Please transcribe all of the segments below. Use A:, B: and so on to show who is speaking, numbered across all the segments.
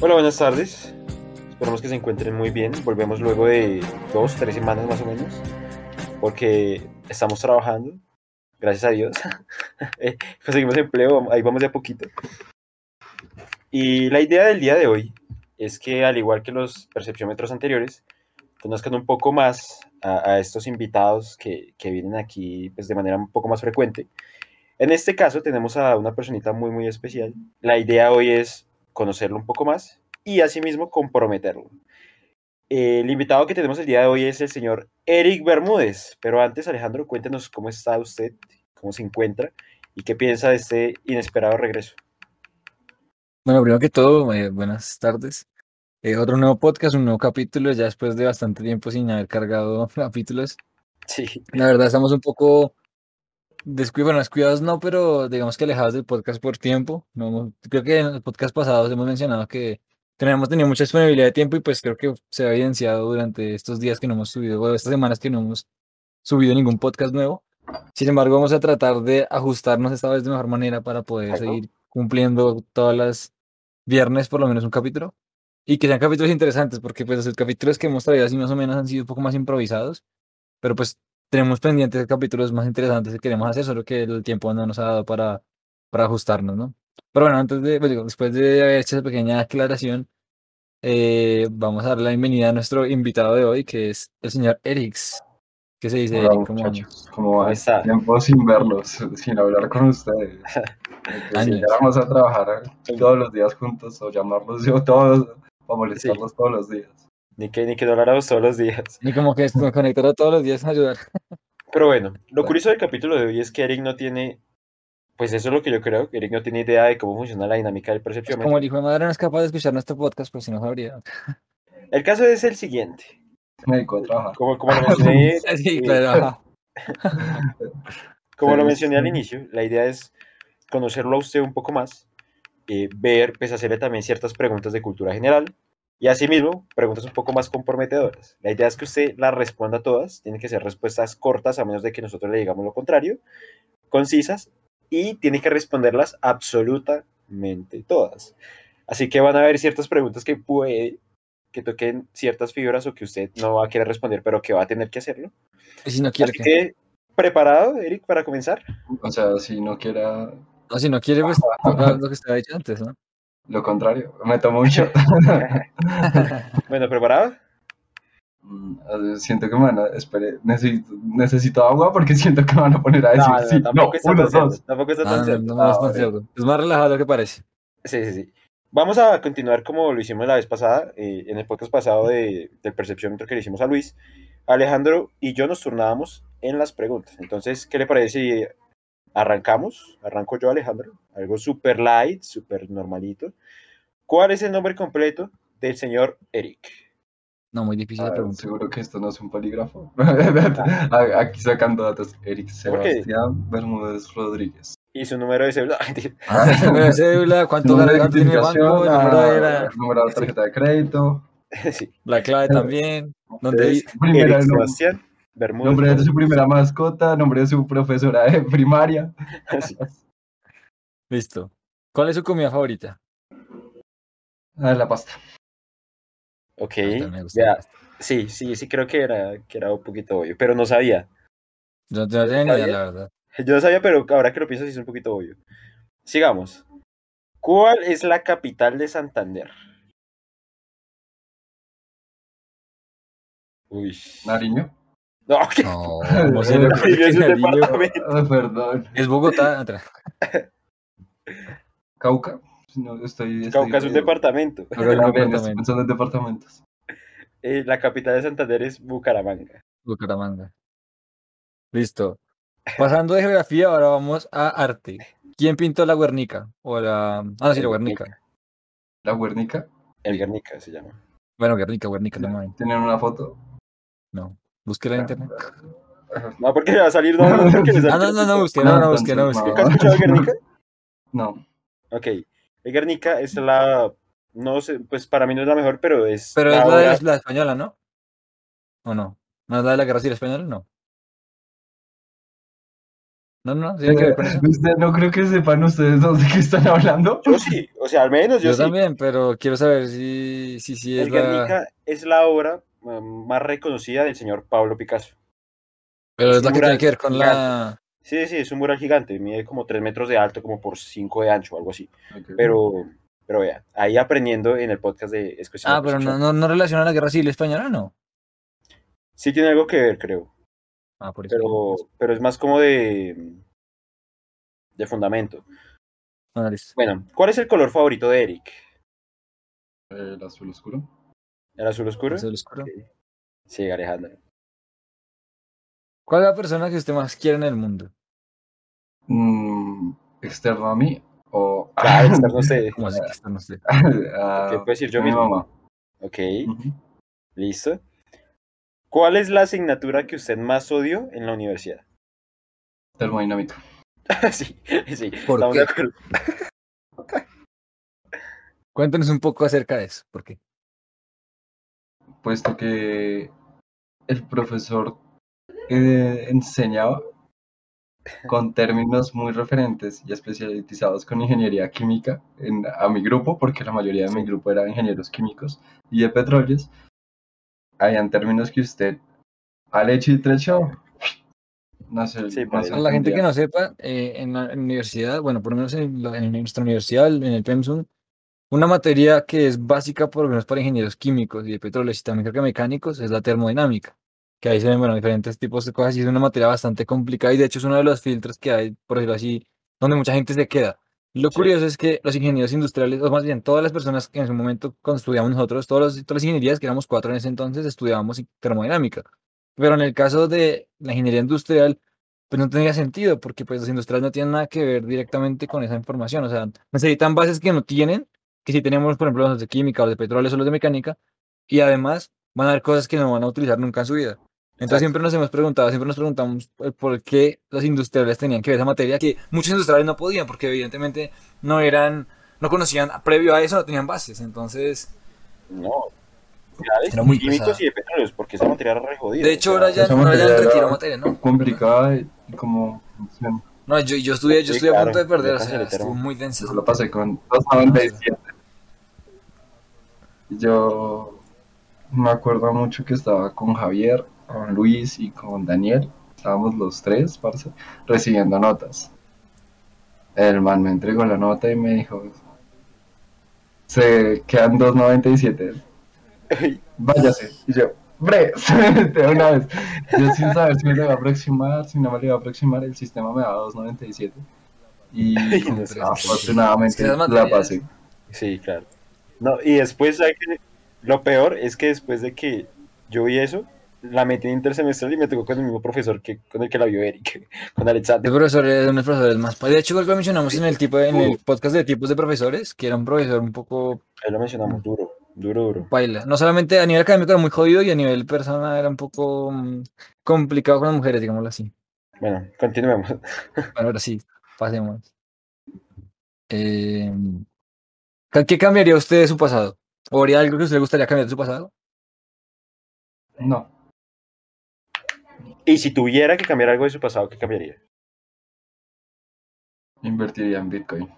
A: Hola, buenas tardes. Esperamos que se encuentren muy bien. Volvemos luego de dos, tres semanas más o menos, porque estamos trabajando, gracias a Dios. Eh, conseguimos empleo, ahí vamos de a poquito. Y la idea del día de hoy es que, al igual que los percepciómetros anteriores, conozcan un poco más a, a estos invitados que, que, vienen aquí pues, de manera un poco más frecuente. En este caso tenemos a una personita muy, muy especial. La idea hoy es conocerlo un poco más y asimismo comprometerlo. El invitado que tenemos el día de hoy es el señor Eric Bermúdez. Pero antes, Alejandro, cuéntenos cómo está usted, cómo se encuentra y qué piensa de este inesperado regreso.
B: Bueno, primero que todo, eh, buenas tardes. Eh, otro nuevo podcast, un nuevo capítulo, ya después de bastante tiempo sin haber cargado capítulos.
A: Sí.
B: La verdad, estamos un poco descuidados, bueno, descuidados no, pero digamos que alejados del podcast por tiempo. No, creo que en los podcasts pasados hemos mencionado que tenemos tenido mucha disponibilidad de tiempo y pues creo que se ha evidenciado durante estos días que no hemos subido, o estas semanas que no hemos subido ningún podcast nuevo. Sin embargo, vamos a tratar de ajustarnos esta vez de mejor manera para poder seguir cumpliendo todas las viernes por lo menos un capítulo y que sean capítulos interesantes porque pues los capítulos que hemos traído así más o menos han sido un poco más improvisados, pero pues tenemos pendientes capítulos más interesantes que queremos hacer, solo que el tiempo no nos ha dado para, para ajustarnos, ¿no? Pero bueno, antes de, pues digo, después de haber hecho esa pequeña aclaración, eh, vamos a dar la bienvenida a nuestro invitado de hoy, que es el señor Erix. ¿Qué se dice,
C: Hola,
B: Eric? ¿Cómo?
C: ¿Cómo va?
A: está?
C: Tiempo sin verlos, sin hablar con ustedes. Si llegáramos a trabajar todos los días juntos o llamarlos yo todos para molestarlos todos los días.
A: Ni que, ni que no habláramos todos los días.
B: Ni como que nos conectará todos los días a ayudar.
A: Pero bueno, lo curioso del capítulo de hoy es que Eric no tiene, pues eso es lo que yo creo, que Eric no tiene idea de cómo funciona la dinámica del
B: Pues
A: percepciómetro.
B: como el hijo de madre no es capaz de escuchar nuestro podcast, pues si no sabría.
A: El caso es el siguiente.
C: Trabajar.
A: Como, como lo mencioné,
B: Sí,
A: eh,
B: claro.
A: como lo
C: Sí,
A: mencioné al inicio, la idea es conocerlo a usted un poco más, eh, ver, pues hacerle también ciertas preguntas de cultura general y asimismo preguntas un poco más comprometedoras. La idea es que usted las responda todas, tienen que ser respuestas cortas a menos de que nosotros le digamos lo contrario, concisas y tiene que responderlas absolutamente todas. Así que van a haber ciertas preguntas que puede que toquen ciertas fibras o que usted no va a querer responder, pero que va a tener que hacerlo.
B: Y si no quiere
A: Así
B: que.
A: que, ¿preparado, Eric, para comenzar?
C: O sea, si no quiera
B: No, si no quiere, pues lo que usted ha dicho antes, ¿no?
C: Lo contrario, me tomo un shot.
A: Bueno, ¿preparado?
C: Mm, siento que me van a. Espere, necesito, necesito agua porque siento que me van a poner a decir
A: No, no,
C: sí. No,
A: tampoco está
C: uno,
A: tan
C: dos.
A: Tampoco está
B: Ah,
A: tan
B: no, no, no es
C: Ah,
B: tan cierto. Es más relajado de lo que parece.
A: Sí, sí, sí. Vamos a continuar como lo hicimos la vez pasada, eh, en el podcast pasado de, del percepciómetro que le hicimos a Luis. Alejandro y yo nos turnábamos en las preguntas. Entonces, ¿qué le parece si arrancamos? Arranco yo, Alejandro. Algo súper light, súper normalito. ¿Cuál es el nombre completo del señor Eric?
B: No, muy difícil la
C: Ah,
B: pregunta.
C: seguro que esto no es un polígrafo. Aquí sacando datos. Eric. Sebastián Bermúdez Rodríguez.
A: Y su número de celular.
B: Ah, número de cédula, cuánto
C: Número de
B: gana tiene el banco, el
C: identificación,
B: número de
C: ah,
B: la,
C: número de tarjeta de crédito.
A: sí.
B: la clave también. ¿Dónde
A: Eric Sebastián Bermúdez.
C: nombre de su primera mascota, nombre de su profesora de primaria.
A: Sí.
B: Listo. ¿Cuál es su comida favorita?
C: Ah, la pasta.
A: Ok. Ya. Sí, sí, sí, creo que era, que era un poquito obvio, pero no sabía.
B: Yo, yo no tenía ni idea,
A: ¿Sabía?
B: la verdad.
A: Yo no sabía, pero ahora que lo pienso sí es un poquito obvio. Sigamos. ¿Cuál es la capital de Santander? Uy.
C: Nariño.
A: No, ¿qué?
B: No, ¿cómo se le ocurre
A: Nariño
B: que
A: es
C: perdón.
B: Es Bogotá. atrás.
C: Cauca. No, estoy, estoy
A: Cauca es un departamento.
C: Pero estoy pensando en departamentos.
A: Eh, la capital de Santander es Bucaramanga.
B: Bucaramanga. Listo. Pasando de geografía, ahora vamos a arte. ¿Quién pintó la Guernica? O la. Ah, no, sí, la Guernica.
C: La Guernica.
A: El Guernica se llama.
B: Bueno, Guernica, Guernica, no.
C: Tienen una foto.
B: No. Búsquela en internet.
A: No, porque va a salir. No, no, porque le
B: Ah, no, no, no, busque, no, no, busque, no.
A: ¿Nunca has escuchado el Guernica?
C: No.
A: Ok. El Guernica es la. No sé, pues para mí no es la mejor, pero es.
B: Pero
A: la
B: es la de la, la española, ¿no? ¿O no? ¿No es la de la guerra civil española? No. No, no, tiene que ver con eso.
C: Usted no creo que sepan ustedes dos de qué están hablando.
A: Yo sí, o sea, al menos yo,
B: Yo
A: sí.
B: también, pero quiero saber si, si, si es
A: El
B: la...
A: Guernica es la obra eh, más reconocida del señor Pablo Picasso.
B: Pero
A: es
B: es la que tiene
A: mural
B: que ver con la...
A: Sí, sí, es un mural gigante, mide como 3 metros de alto, como por 5 de ancho, algo así. Pero, pero vea, ahí aprendiendo en el podcast de
B: Ah, pero no, no, no relaciona a la guerra civil española, ¿no?
A: Sí tiene algo que ver, creo.
B: Ah, por eso.
A: Pero, pero es más como de, de fundamento.
B: Bueno, listo.
A: Bueno, ¿cuál es el color favorito de Eric?
C: El azul oscuro.
A: ¿El azul oscuro?
B: Azul oscuro.
A: Sí, Alejandro.
B: ¿Cuál es la persona que usted más quiere en el mundo?
C: Mm, externo a mí o
A: Claro, externo a usted. ¿Qué puedo decir yo
C: mi
A: mismo?
C: mamá.
A: Ok, listo. ¿Cuál es la asignatura que usted más odió en la universidad?
C: Termodinámica.
A: sí, sí,
B: ¿Por
A: estamos
B: qué?
A: de acuerdo.
B: Cuéntanos un poco acerca de eso. ¿Por qué?
C: Puesto que el profesor eh, enseñaba con términos muy referentes y especializados con ingeniería química en- a mi grupo, porque la mayoría de mi grupo era ingenieros químicos y de petróleos. Habían términos que usted al hecho y trecho no sé,
A: Sí,
C: no
B: la gente que no sepa, eh, en la universidad, bueno, por lo menos en, la- en nuestra universidad, en el PEMSUM, una materia que es básica por lo menos para ingenieros químicos y de petróleos y también creo que mecánicos es la termodinámica, que ahí se ven, bueno, diferentes tipos de cosas y es una materia bastante complicada y de hecho es uno de los filtros que hay, por decirlo así, donde mucha gente se queda. Lo
A: Sí.
B: curioso es que los ingenieros industriales, o más bien todas las personas que en su momento cuando estudiamos nosotros, todos los- todas las ingenierías, que éramos cuatro en ese entonces, estudiábamos termodinámica. Pero en el caso de la ingeniería industrial, pues no tendría sentido, porque pues los industriales no tienen nada que ver directamente con esa información. O sea, necesitan bases que no tienen, que si tenemos, por ejemplo, los de química, los de petróleo o los de mecánica, y además van a haber cosas que no van a utilizar nunca en su vida. Entonces siempre nos hemos preguntado, siempre nos preguntamos eh, por qué los industriales tenían que ver esa materia, que muchos industriales no podían, porque evidentemente no eran, no conocían, previo a eso no tenían bases. Entonces,
A: No.
B: Era muy
A: químicos
B: pesada.
A: y de petróleos, porque esa materia era re jodida.
B: de
A: o
B: hecho, ahora ya, ahora ya retiró materia, ¿no?
C: complicada y como no
B: yo, yo estudié, yo
A: Sí,
B: estuve a punto de perder, o sea, estuvo muy denso.
C: lo pasé con 297 yo me acuerdo mucho que estaba con Javier con Luis y con Daniel estábamos los tres parce, recibiendo notas el man me entregó la nota y me dijo se quedan 297 váyase. Y yo, bre, de una vez. Yo sin saber si me le iba a aproximar, si no me le iba a aproximar, el sistema me daba 2.97. Y
A: no sé.
C: afortunadamente la pasé.
A: Sí, claro. No, y después, ¿sabe qué? Lo peor es que después de que yo vi eso, la metí en intersemestral y me tocó con el mismo profesor que con el que la vio Eric, con
B: El
A: Alexander.
B: profesor es uno de los profesores más. De hecho, lo mencionamos en el tipo en el podcast de tipos de profesores, que era un profesor un poco
A: Ahí lo mencionamos duro, duro, duro.
B: baila. No solamente a nivel académico era muy jodido y a nivel persona era un poco mm, complicado con las mujeres, digámoslo así.
A: Bueno, continuemos.
B: Bueno, ahora sí, pasemos. Eh, ¿qué- ¿Qué cambiaría usted de su pasado? ¿O haría algo que usted le gustaría cambiar de su pasado?
C: No,
A: Y si tuviera que cambiar algo de su pasado, ¿qué cambiaría?
C: invertiría en Bitcoin.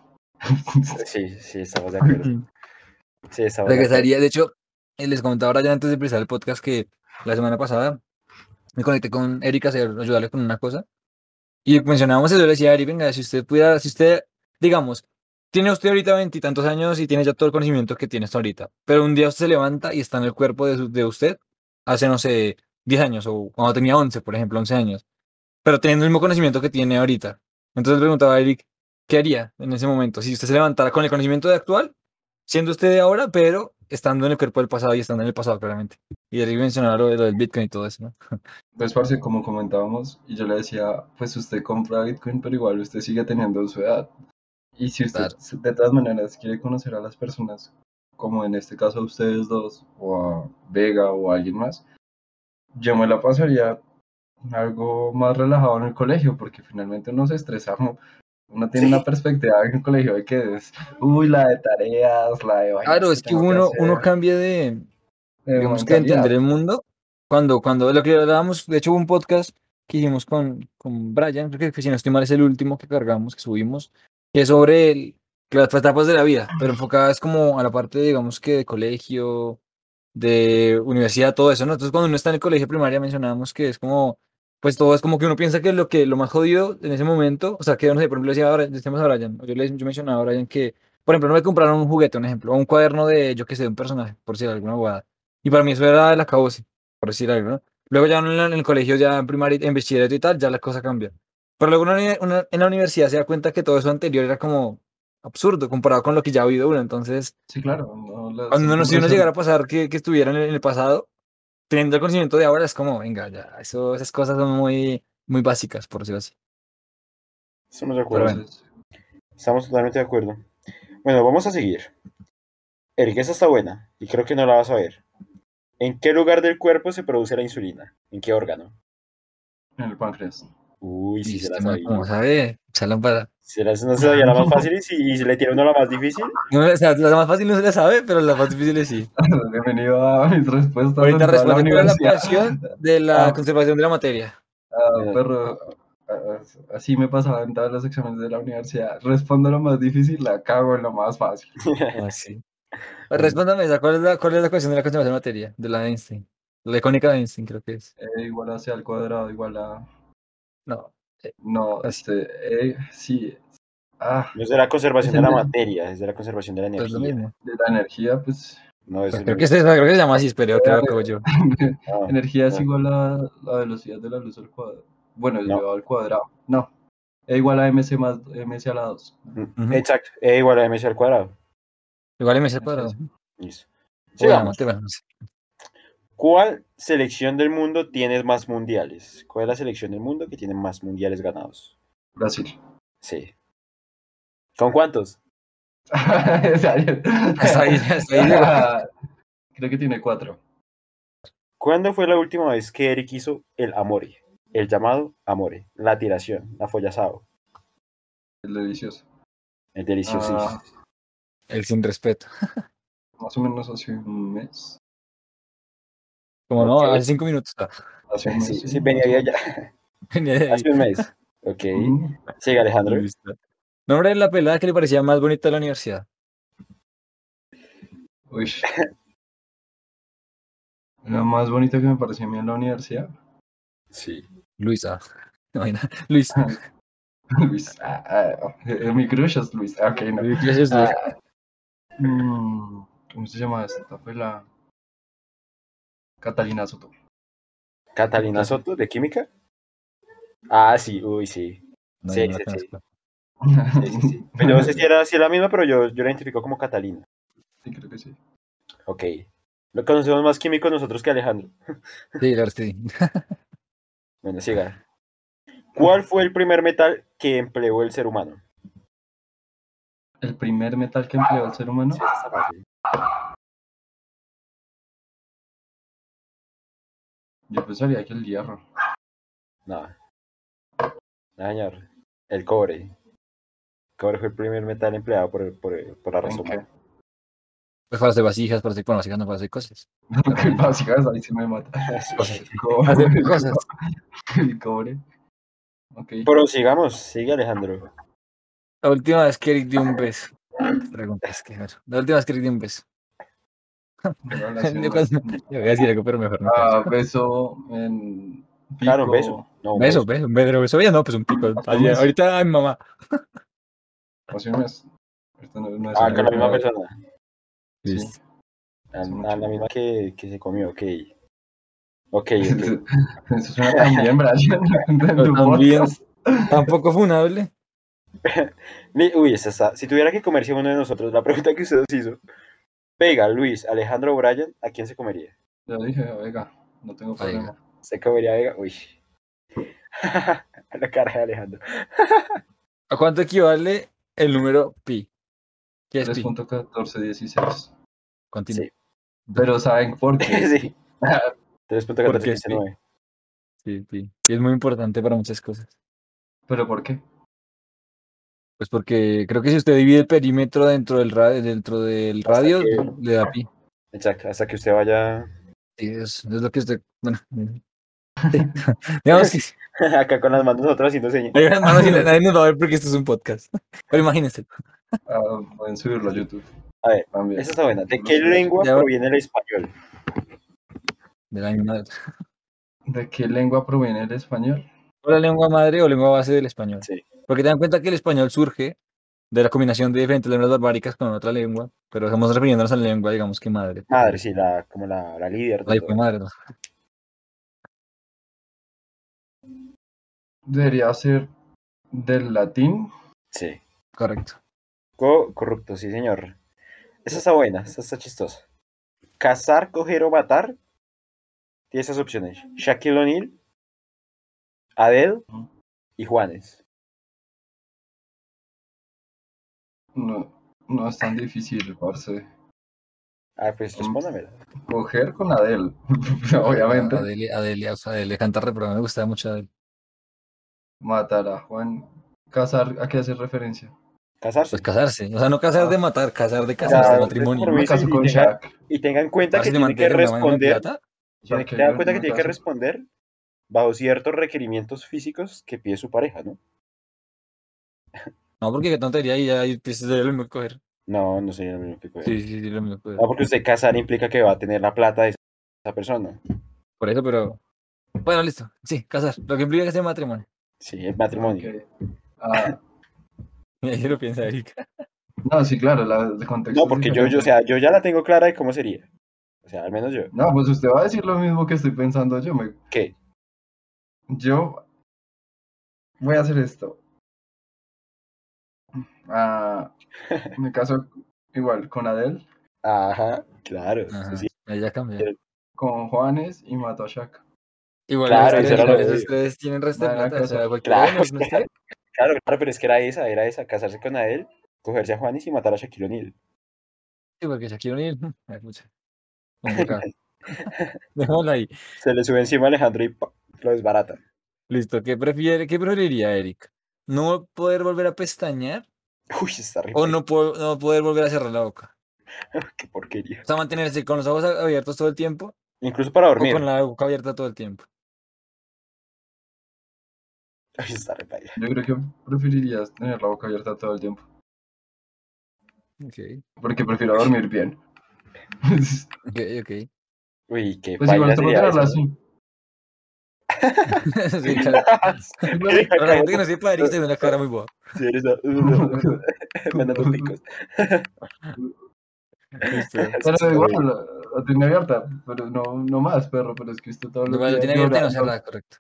A: Sí, sí, estamos de acuerdo. Sí, estamos de acuerdo.
B: Regresaría, de hecho, les comentaba ahora ya antes de empezar el podcast que la semana pasada me conecté con Erika a ayudarle con una cosa y mencionábamos eso, yo le decía a Erika, venga, si usted pudiera, si usted, digamos, tiene usted ahorita veintitantos años y tiene ya todo el conocimiento que tiene hasta ahorita, pero un día usted se levanta y está en el cuerpo de, su- de usted hace, no sé, 10 años o cuando tenía 11, por ejemplo, 11 años, pero teniendo el mismo conocimiento que tiene ahorita. Entonces le preguntaba a Eric, ¿qué haría en ese momento? Si usted se levantara con el conocimiento de actual, siendo usted de ahora, pero estando en el cuerpo del pasado y estando en el pasado, claramente. Y Eric mencionaba lo, lo del Bitcoin y todo eso, ¿no?
C: Pues, parce, como comentábamos, y yo le decía, pues usted compra Bitcoin, pero igual usted sigue teniendo su edad. Y si usted
B: Claro.
C: de todas maneras quiere conocer a las personas, como en este caso a ustedes dos, o a Vega o a alguien más, yo me la pasaría algo más relajado en el colegio, porque finalmente uno se estresa, ¿no? uno tiene
A: Sí.
C: una perspectiva en el colegio de que es, uy, la de tareas, la de
B: Claro, es que uno,
C: hacer,
B: uno cambia de,
C: de
B: digamos que entender el mundo. Cuando, cuando lo que hablábamos, de hecho hubo un podcast que hicimos con, con Brian, creo que si no estoy mal es el último que cargamos, que subimos, que es sobre el, que las etapas de la vida, pero enfocadas como a la parte, digamos que de colegio, de universidad, todo eso, ¿no? Entonces cuando uno está en el colegio primaria mencionábamos que es como, pues todo es como que uno piensa que lo que lo más jodido en ese momento, o sea, que no sé, por ejemplo, decía decíamos a Brian, yo, le, yo mencionaba a Brian que, por ejemplo, no me compraron un juguete, un ejemplo, o un cuaderno de, yo qué sé, de un personaje, por decir alguna jugada. Y para mí eso era el acabose, por decir algo, ¿no? Luego ya en, la- en el colegio, ya en primaria, en bachillerato y tal, ya la cosa cambia. Pero luego en- la universidad se da cuenta que todo eso anterior era como absurdo comparado con lo que ya ha vivido uno. Entonces,
C: Sí, claro. no,
B: cuando uno, si uno llegara a pasar que, que estuviera en el, en el pasado, teniendo el conocimiento de ahora, es como, venga, ya, eso, esas cosas son muy, muy básicas, por decirlo así.
A: Estamos de acuerdo.
B: bueno.
A: Estamos totalmente de acuerdo. Bueno, vamos a seguir. Eric, esa está buena y creo que no la vas a ver. ¿En qué lugar del cuerpo se produce la insulina? ¿En qué órgano?
C: en el páncreas.
A: Uy, sí
B: Y
A: se la
B: este man,
A: sabía.
B: como sabe, esa lámpara.
A: Se la, no se sabía la más fácil y si si le tiene uno la más difícil.
B: No, o sea, la más fácil no se la sabe, pero la más difícil es sí.
C: Bienvenido a mis respuestas.
B: Ahorita
C: la
B: responde cuál es la ecuación de la
C: Ah.
B: conservación de la materia.
C: Ah, perro, así me pasaba en todos los exámenes de la universidad. Respondo lo más difícil, la cago en lo más fácil.
B: Ah, sí. Respóndame esa, ¿cuál es la, cuál es la ecuación de la conservación de la materia? De la de Einstein. La icónica de Einstein, creo que es.
C: E igual a C al cuadrado, igual a.
B: No.
C: No,
B: Así.
C: este. E, sí. Ah,
A: No es de la conservación
C: Es
A: de la materia, es de la conservación de la
B: Es lo
A: energía.
B: mismo.
C: de la energía, pues.
A: No, eso es
B: Creo que, es creo que se llama así, pero creo que yo.
A: no,
C: energía es
A: no.
C: igual a la velocidad de la luz al cuadrado. Bueno,
A: No.
C: elevado al cuadrado. No. E igual a mc más mc a la 2.
A: Mm, Exacto, E igual a mc al cuadrado.
B: Igual me hice
C: Eso
B: cuadrado.
C: es.
A: Listo. Sigamos.
B: te- bueno, no.
A: ¿Cuál selección del mundo tiene más mundiales? ¿Cuál es la selección del mundo que tiene más mundiales ganados?
C: Brasil.
A: Sí. ¿Con cuántos?
C: Creo que tiene cuatro.
A: ¿Cuándo fue la última vez que Eric hizo el amore? El llamado amore, la tiración, la follazado,
C: Es delicioso.
A: el delicioso.
C: Ah.
B: El sin respeto.
C: Más o menos hace un mes.
B: Como no, hace cinco minutos.
C: Hace un mes.
A: Sí, sí, venía de allá.
B: venía de.
A: Hace un mes. Ok.
C: Mm,
A: Sigue, Alejandro.
B: Nombre de la pelada que le parecía más bonita de la universidad.
C: Uy. La más bonita que me pareció a mí en la universidad.
A: Sí.
B: Luisa. No, hay nada. Luis.
C: Luis. Ah, ah, eh, mi crush es Luis. Ah, ok, no.
B: Luis es Luis.
C: Ah, mm, ¿Cómo se llama esta? Fue la. Catalina Soto.
A: Catalina Soto, de química. Ah, sí, uy, sí.
B: No,
A: sí,
B: no
A: sí, sí.
B: conozco.
A: Sí, sí, sí. Yo no sé si era, si era la misma, pero yo, yo la identifico como Catalina.
C: Sí, creo que sí.
A: Ok. Lo conocemos más químicos nosotros que Alejandro.
B: Sí, claro, sí.
A: Bueno, siga. ¿Cuál fue el primer metal que empleó el ser humano?
C: El primer metal que empleó el ser humano.
A: Sí,
C: Yo pensaría que el hierro.
A: No. No, señor. El cobre. El cobre fue el primer metal empleado por, por, por la humana.
B: Pues para hacer vasijas, para hacer, bueno, vasijas no para hacer cosas.
C: Básicas, ahí sí me mata.
B: Hacer cosas.
C: El cobre. Ok.
A: Pero sigamos, sigue Alejandro.
B: La última vez que Eric dio un beso. Preguntas que La última vez que Eric dio un beso. Yo cuando- yo voy a decir algo, pero mejor no.
C: Ah, beso en.
A: Claro,
C: pico.
A: beso. No,
B: beso, beso, un beso, beso, ya no, pues un pico. Ayer- ahorita, ay, mamá.
C: Hace un mes. Ahorita no- no es
A: Ah, con la misma persona.
C: sí.
B: Listo.
A: A, a la misma que, que se comió, ok. Ok, ok.
C: Eso suena tan bien, Brian. en tu
B: también. Tampoco funable.
A: Uy, esta está. Si tuviera que comerse uno de nosotros, la pregunta que usted nos hizo. Vega, Luis, Alejandro o Brian, ¿a quién se comería?
C: Ya dije, oiga, no tengo problema.
A: ¿Se comería a Vega? Uy. la cara de Alejandro.
B: ¿A cuánto equivale el número pi? ¿Qué es pi?
C: 3.1416.
B: Continúa.
A: Sí.
C: Pero ¿saben por qué?
A: sí.
B: Porque
A: 3.1419.
B: Sí, pi. Pi es muy importante para muchas cosas.
C: ¿Pero por qué?
B: Pues porque creo que si usted divide el perímetro dentro del radio, dentro del radio,
A: que-
B: le da pi.
A: Exacto, hasta que usted vaya.
B: Sí, es, es lo que usted. Bueno, Digamos que
A: Acá con las manos nosotros haciendo señas.
B: Manos y nadie nos va a ver porque esto es un podcast. Pero imagínense.
C: Ah, pueden subirlo a YouTube.
A: A ver,
C: También.
A: esa está buena. ¿De qué lengua
B: Ya-
A: proviene el español?
B: De la misma.
C: ¿De qué lengua proviene el español?
B: O la lengua madre o lengua base del español.
A: Sí.
B: Porque ten en cuenta que el español surge de la combinación de diferentes lenguas barbáricas con otra lengua, pero estamos refiriéndonos a la lengua, digamos que madre.
A: Madre, sí, la, como la, la líder. de
B: La hijo madre, ¿no?
C: Debería ser del latín.
A: Sí.
B: Correcto.
A: Co- corrupto, sí, señor. Esa está buena, esa está chistosa. Cazar, coger o matar. Tiene esas opciones. Shaquille O'Neal, Adele y Juanes.
C: No, no es tan difícil, parce.
A: Ah, pues respóndamela.
C: Coger con Adele, obviamente.
B: Adele, Adele, o sea, Adele canta re, pero me gusta mucho Adele.
C: Matar a Juan. Casar, ¿a qué hace referencia?
A: Casarse.
B: Pues casarse. O sea, no casar de matar, casar de casarse, de matrimonio.
C: Me
A: mí-
C: caso con
A: y tenga-
C: Shaq.
A: Y tenga en cuenta que tiene que responder. Tiene que tener en cuenta que tiene que responder bajo ciertos requerimientos físicos que pide su pareja, ¿no?
B: No, porque qué tontería y ya pues, es lo mismo que coger.
A: No, no sería lo mismo que coger.
B: Sí, sí, sí, lo mismo que coger.
A: No, porque usted casar implica que va a tener la plata de esa persona.
B: Por eso, pero. Bueno, listo. Sí, casar. Lo que implica que sea matrimonio.
A: Sí, el matrimonio.
C: Ah,
B: Y ahí lo piensa Erika.
C: no, sí, claro, la, el contexto.
A: No,
C: es
A: porque yo, yo, o sea, yo ya la tengo clara de cómo sería. O sea, al menos yo.
C: No, pues usted va a decir lo mismo que estoy pensando yo. Me,
A: ¿Qué?
C: yo voy a hacer esto. Ah, me caso igual con Adele,
A: Ajá, claro.
B: Ajá.
A: sí.
B: Ahí ya cambia.
C: con Juanes y mato a Shaq.
B: Igual
A: Claro, eso obvio.
B: tres tienen resto de plata. O sea,
A: Claro, claro. Claro, claro, pero es que era esa, era esa, casarse con Adele, cogerse a Juanis y matar a Shaquille O'Neal.
B: Sí, porque Shaquille O'Neal. ay, pucha, complicado. Dejémoslo ahí.
A: Se le sube encima a Alejandro y ¡pa! lo desbarata.
B: Listo. ¿Qué, prefiere, ¿Qué preferiría, Eric? ¿No poder volver a pestañear
A: Uy, está re
B: o no, po- no poder volver a cerrar la boca?
A: Qué porquería.
B: O sea, mantenerse con los ojos abiertos todo el tiempo
A: Incluso para
B: o
A: dormir.
B: con la boca abierta todo el tiempo.
A: Uy, está re paila.
C: Yo creo que preferirías tener la boca abierta todo el tiempo.
B: Ok,
C: Porque prefiero dormir bien.
B: ok, ok.
A: Uy, qué
C: Pues igual te puedo tenerla así.
B: Sí, claro. La gente que no sepa, Eric tiene una cara muy boa.
A: Sí, a- mandando picos.
B: Listo.
C: Pero igual, la, la tiene abierta, pero no, no más, perro, pero es que usted todo lo que
B: tiene abierta y no cerrada, correcto.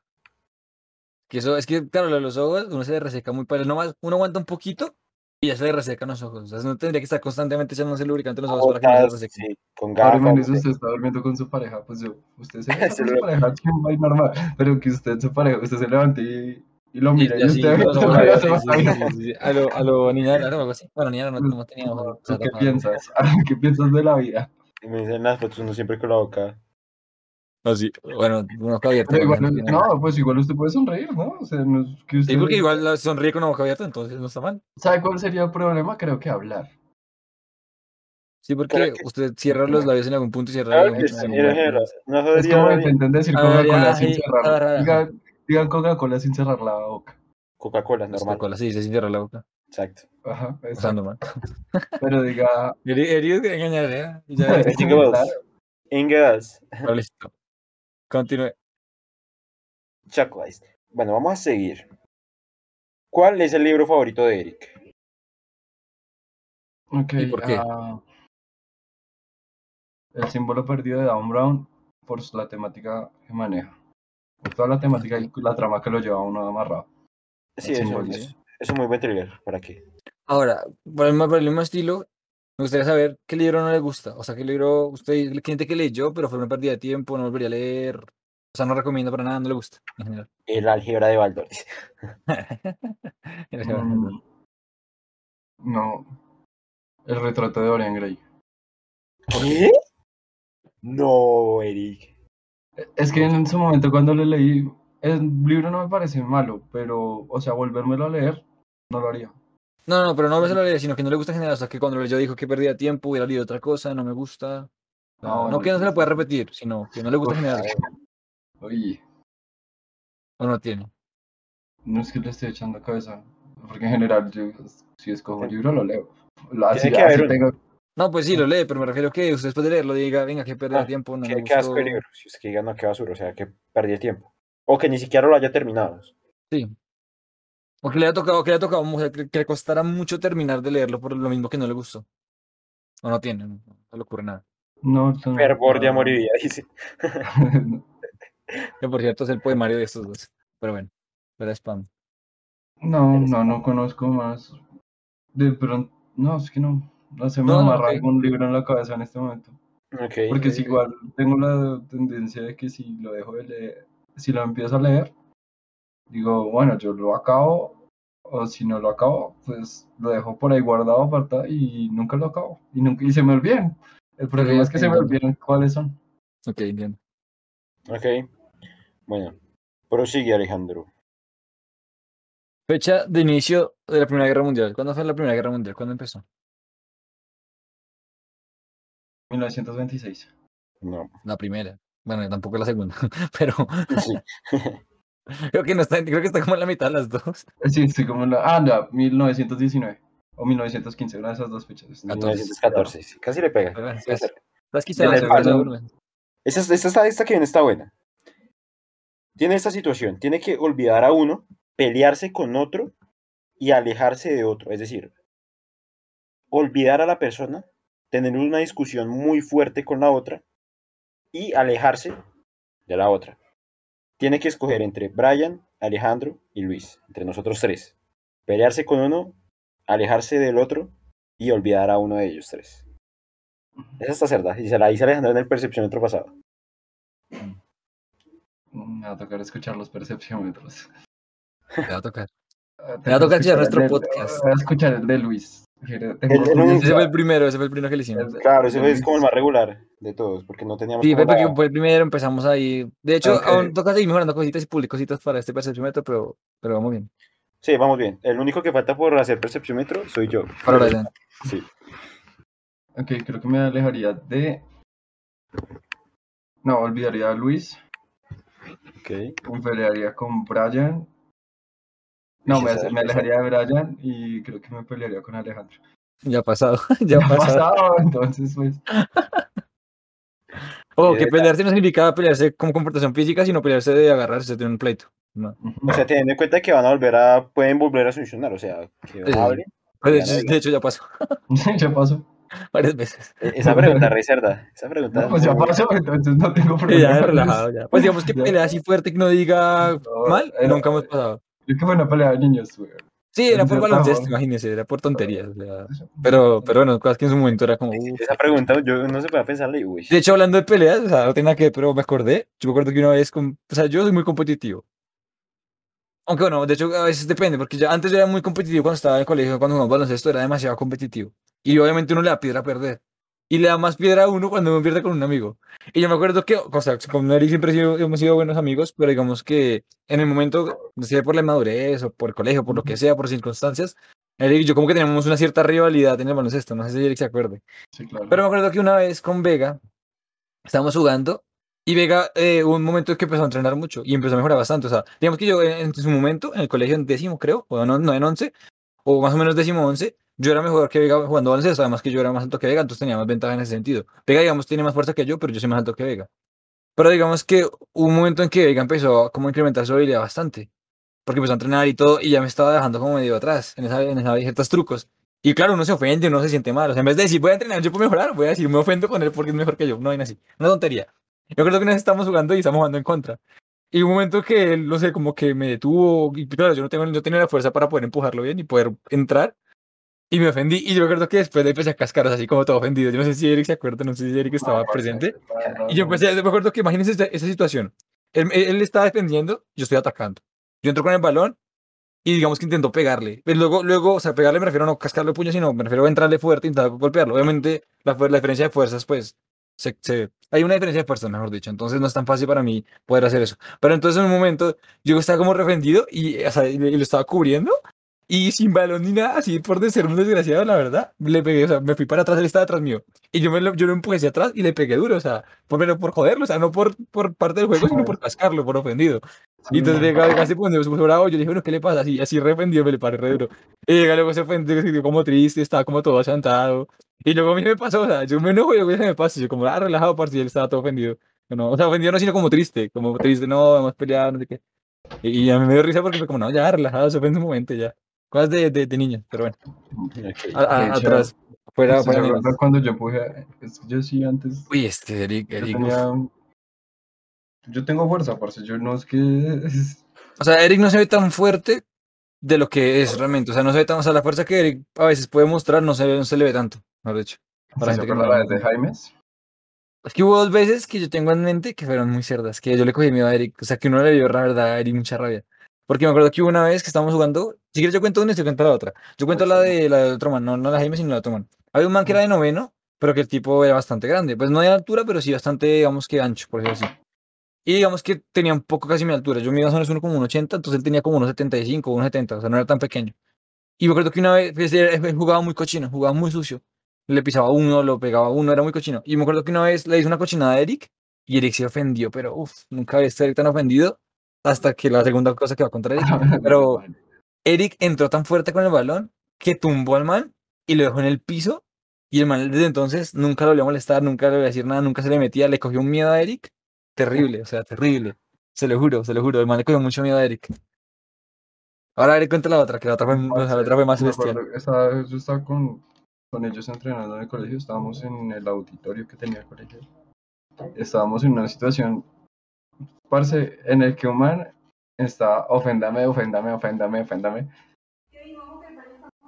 B: Que eso, es que, claro, lo de los ojos, uno se reseca muy para nomás, uno aguanta un poquito y ya se le resecan los ojos. O sea, uno tendría que estar constantemente echándose lubricante en los ojos para que no se resequen.
A: sí, con
C: Ahora
A: gafas.
C: imagínese
A: sí.
C: usted está durmiendo con su pareja, pues yo, usted se levanta con su pareja, que va a ir normal, pero que usted su pareja, usted se levante y, y lo mira y,
B: así,
C: usted a
B: lo, a lo niña de o algo así. Bueno, niña no, no tenía ojos. o sea,
C: ¿Tú qué piensas? ¿Qué piensas de la vida?
A: Y me dicen las fotos, uno siempre con la boca.
B: Así, bueno, una boca abierta.
C: Igual,
B: obviamente,
C: no, pues igual usted puede sonreír, ¿no? O sea, no es que usted...
B: Sí, porque igual sonríe con la boca abierta, entonces no está mal.
C: ¿Sabe cuál sería el problema? Creo que hablar.
B: Sí, porque
A: que-
B: usted cierra los labios en algún punto y cierra
A: Claro
B: la
A: que
B: boca
A: sí. No
C: Es como
A: nadie.
C: intenten decir
B: Ah,
C: Coca-Cola sin cerrar.
B: ah,
C: Digan, digan Coca-Cola sin cerrar la boca.
A: Coca-Cola, normal.
B: Coca-Cola, sí, se cierra la boca.
A: Exacto.
C: Ajá, exacto.
B: normal.
C: Pero diga,
B: Herido que engañar. Y ya, listo. Continúe.
A: Chocolates. Bueno, vamos a seguir. ¿Cuál es el libro favorito de Eric?
C: ok,
B: ¿Y por qué?
C: ah, el símbolo perdido de Dan Brown por la temática que maneja. Por toda la temática y la trama que lo lleva a uno amarrado.
A: Sí, eso, es, es un muy buen thriller. ¿Para qué?
B: Ahora, por el, por el mismo estilo, me gustaría saber qué libro no le gusta. O sea, qué libro usted cliente que leyó, pero fue una pérdida de tiempo, no volvería a leer. O sea, no recomienda para nada, no le gusta en general.
A: El álgebra de Baldor.
C: Mm, no. El retrato de Dorian Gray.
A: ¿Qué? No, Eric.
C: Es que en su momento cuando lo leí, el libro no me parece malo, pero, o sea, volvérmelo a leer, no lo haría.
B: No, no, pero no lo leía, sino que no le gusta en general. O sea, que cuando leyó dijo que perdía tiempo, hubiera leído otra cosa, no me gusta.
C: Ah,
B: no
C: bueno,
B: que no se lo
C: entonces-
B: pueda repetir, sino que no le gusta en general.
C: Oye,
B: ¿O no tiene?
C: No es que le esté echando cabeza, porque en general yo si escojo un libro lo leo. Lo, así,
A: Tiene que
C: así tengo-
B: No, pues sí, lo lee, pero me refiero que usted después de leerlo diga, venga, que perder
A: Ah,
B: tiempo, no
A: ¿Qué,
B: me
A: qué asco el libro? Si es que diga, no, qué basura, o sea, que perdí el tiempo. O que ni siquiera lo haya terminado.
B: Sí. O que le haya tocado, que le haya tocado, sea, que, que le costara mucho terminar de leerlo por lo mismo que no le gustó. O no tiene, no, no le ocurre nada.
C: No, no,
A: Fervor de amor y vida, dice.
B: Que por cierto es el poemario de estos dos. Pero bueno, era spam.
C: No, no, no conozco más. De pronto, no, es que no. No se me
B: No,
C: amarra
B: ok.
C: algún libro en la cabeza en este momento.
A: Ok.
C: Porque si igual tengo la tendencia de que si lo dejo de leer, si lo empiezo a leer, digo, bueno, yo lo acabo, o si no lo acabo, pues lo dejo por ahí guardado, apartado y nunca lo acabo. Y, nunca, y se me olvidan. El problema es que se me olvidan cuáles son.
B: Ok, entiendo.
A: Ok. Bueno, prosigue Alejandro.
B: Fecha de inicio de la Primera Guerra Mundial. ¿Cuándo fue la Primera Guerra Mundial? ¿Cuándo empezó?
C: 1926.
A: No.
B: La primera. Bueno, tampoco la segunda, pero
A: Sí.
B: creo que no está, creo que está como en la mitad de las dos.
C: Sí, estoy como en la. Ah, no, 1919. O 1915, una de esas dos fechas.
A: 1914, sí, casi le pega. Esta, esta, esta, esta que viene está buena. Tiene esta situación. Tiene que olvidar a uno, pelearse con otro y alejarse de otro. Es decir, olvidar a la persona, tener una discusión muy fuerte con la otra y alejarse de la otra. Tiene que escoger entre Brian, Alejandro y Luis, entre nosotros tres. Pelearse con uno, alejarse del otro y olvidar a uno de ellos tres. Esa está cerda. Y se la dice Alejandro en el percepciómetro pasado.
C: Me va a tocar escuchar los percepciómetros.
B: Te va a tocar.
C: Ah,
B: Me va a tocar escuchar
C: el
B: nuestro podcast.
C: Voy a escuchar el de Luis. Tengo
A: El-
B: Ese fue el primero, ese fue el primero que le hicimos.
A: Claro, ese
C: el
A: es como el más regular de todos, porque no teníamos
B: Sí, fue porque fue el primero, empezamos ahí. De hecho,
C: Ok.
B: aún toca seguir mejorando cositas y publico cositas para este percepciómetro, pero, pero vamos bien.
A: Sí, vamos bien. El único que falta por hacer percepciómetro soy yo.
B: Para Brian.
A: Sí.
C: Ok, creo que me alejaría de. No, olvidaría a Luis.
A: Ok.
C: Me pelearía con Brian. No, me, alejaría de Brian y creo que me pelearía con Alejandro.
B: Ya ha pasado, ya ha
C: Ya ha
B: pasado.
C: pasado, entonces pues.
B: Oh,
A: Y
B: que pelearse no significa pelearse como confrontación física, sino pelearse de agarrarse de un pleito. No.
A: O sea, teniendo en cuenta que van a volver a, pueden volver a solucionar, o sea, que
B: Sí.
A: hablen.
B: Pues, de, hecho,
A: digo.
B: de hecho, ya pasó
C: ya pasó.
B: varias veces.
A: E- Esa pregunta, re cerda. Esa pregunta.
C: No, pues ya pasó, entonces no tengo problema.
B: ya relajado, ya. Pues digamos que pelea así fuerte que no diga
C: No,
B: mal,
C: era-
B: nunca hemos pasado.
C: Creo que fue una pelea de niños, güey.
B: Sí, era por baloncesto,
C: forma.
B: imagínese, era por tonterías. o sea, Pero, pero bueno, cosas que en su momento era como. uf.
A: Esa pregunta, yo no se puede pensarle, uy.
B: De hecho, hablando de peleas, o sea, no nada que pero me acordé. Yo me acuerdo que una vez, con, o sea, yo soy muy competitivo. Aunque bueno, de hecho, a veces depende, porque ya antes yo era muy competitivo cuando estaba en el colegio, cuando jugaba baloncesto, era demasiado competitivo. Y obviamente uno le da piedra a perder. Y le da más piedra a uno cuando uno pierde con un amigo. Y yo me acuerdo que, o sea, con Eric siempre sido- hemos sido buenos amigos, pero digamos que en el momento, sé, por la madurez o por el colegio, por lo que sea, por circunstancias, Eric y yo como que teníamos una cierta rivalidad en el baloncesto, no sé si Eric se acuerde.
C: Sí, claro.
B: Pero me acuerdo que una vez con Vega estábamos jugando y Vega eh, hubo un momento en que empezó a entrenar mucho y empezó a mejorar bastante. O sea, digamos que yo en, en su momento, en el colegio en décimo creo, o no, no en once, o más o menos décimo once, yo era mejor que Vega jugando baloncesto, además que yo era más alto que Vega, entonces tenía más ventaja en ese sentido. Vega, digamos, tiene más fuerza que yo, pero yo soy más alto que Vega. Pero digamos que un momento en que Vega empezó a como incrementar su habilidad bastante, porque empezó a entrenar y todo, y ya me estaba dejando como medio atrás en esa, en esa ciertos trucos. Y claro, uno se ofende, uno se siente mal. O sea, en vez de decir, voy a entrenar, yo puedo mejorar, voy a decir, me ofendo con él porque es mejor que yo. No hay así. Una tontería. Yo creo que vez estamos jugando y estamos jugando en contra. Y un momento que no sé, como que me detuvo. Y claro, yo no, tengo, no tenía la fuerza para poder empujarlo bien y poder entrar. Y me ofendí. Y yo recuerdo que después de empecé a cascar, así como todo ofendido. Yo no sé si Eric se acuerda, no sé si Eric estaba presente. Y yo empecé, me acuerdo que imagínense esta- esa situación. Él, él, estaba defendiendo, yo estoy atacando. Yo entro con el balón y digamos que intentó pegarle. Pero luego, luego, o sea, pegarle me refiero a no cascarle puño, sino me refiero a entrarle fuerte e intentar golpearlo. Obviamente, la, la diferencia de fuerzas, pues, se, se- hay una diferencia de fuerzas, mejor dicho. Entonces no es tan fácil para mí poder hacer eso. Pero entonces en un momento yo estaba como refendido y, o sea, y, y lo estaba cubriendo. Y sin balón ni nada, así por de ser un desgraciado, la verdad, le pegué, o sea, me fui para atrás, él estaba atrás mío. Y yo, me lo, yo lo empujé hacia atrás y le pegué duro, o sea, por, pero por joderlo, o sea, no por, por parte del juego, sino por cascarlo, por ofendido. Y entonces llega, se pone se puso bravo, yo le dije, bueno, ¿qué le pasa? Así, así arrepentido, me le paré re duro. Y llega, luego se ofendió, se como triste, estaba como todo achantado. Y luego a mí me pasó, o sea, yo me enojo y luego se me pasa, yo como, ah, relajado, parce, y él estaba todo ofendido. No, o sea, ofendido no, sino como triste, como triste, no, hemos peleado, no sé qué. Y, y a mí me dio risa porque fue como, no, ya, relajado, se ofende un momento, ya. Cosas de, de, de niños, pero bueno.
A: Ok.
B: A- a-
C: hecho,
B: atrás, fuera,
C: ¿Se
B: fuera
C: cuando yo que yo sí antes.
B: Uy, este Eric,
C: Yo
B: Eric. uf.
C: tenía. Yo tengo fuerza, parce. Yo no es que.
B: O sea, Eric no se ve tan fuerte de lo que es realmente. O sea, no se ve tan. O sea, la fuerza que Eric a veces puede mostrar no se, no se le ve tanto, mejor dicho. Para
C: ¿Se
B: gente que no
C: la de Jaimes?
B: Es que hubo dos veces que yo tengo en mente que fueron muy cerdas, que yo le cogí miedo a Eric. O sea, que uno le dio la verdad a Eric mucha rabia. Porque me acuerdo que una vez que estábamos jugando. Si quieres, yo cuento una y te cuento la otra. Yo cuento la de la de otro man, no, no la Jaime, sino la de otro man. Había un man que era de noveno, pero que el tipo era bastante grande. Pues no de altura, pero sí bastante, digamos que ancho, por decirlo así. Y digamos que tenía un poco casi mi altura. Yo mido más o menos uno como un 80, entonces él tenía como unos 75, unos 70, o sea, no era tan pequeño. Y me acuerdo que una vez pues, él- jugaba muy cochino, jugaba muy sucio. Le pisaba uno, lo pegaba uno, era muy cochino. Y me acuerdo que una vez le hizo una cochinada a Eric y Eric se ofendió, pero uff, nunca había estado tan ofendido hasta que la segunda cosa que va contra Eric. Pero Eric entró tan fuerte con el balón que tumbó al man y lo dejó en el piso. Y el man desde entonces nunca lo volvió a molestar, nunca le volvió a decir nada, nunca se le metía, le cogió un miedo a Eric. Terrible, o sea, terrible. Se lo juro, se lo juro. El man le cogió mucho miedo a Eric. Ahora Eric cuenta la otra, que la otra fue, o sea, la otra fue más bestial.
C: estaba- yo estaba con, con ellos entrenando en el colegio, estábamos en el auditorio que tenía el colegio. Estábamos en una situación, parce, en el que un man estaba, oféndame, oféndame, oféndame, oféndame.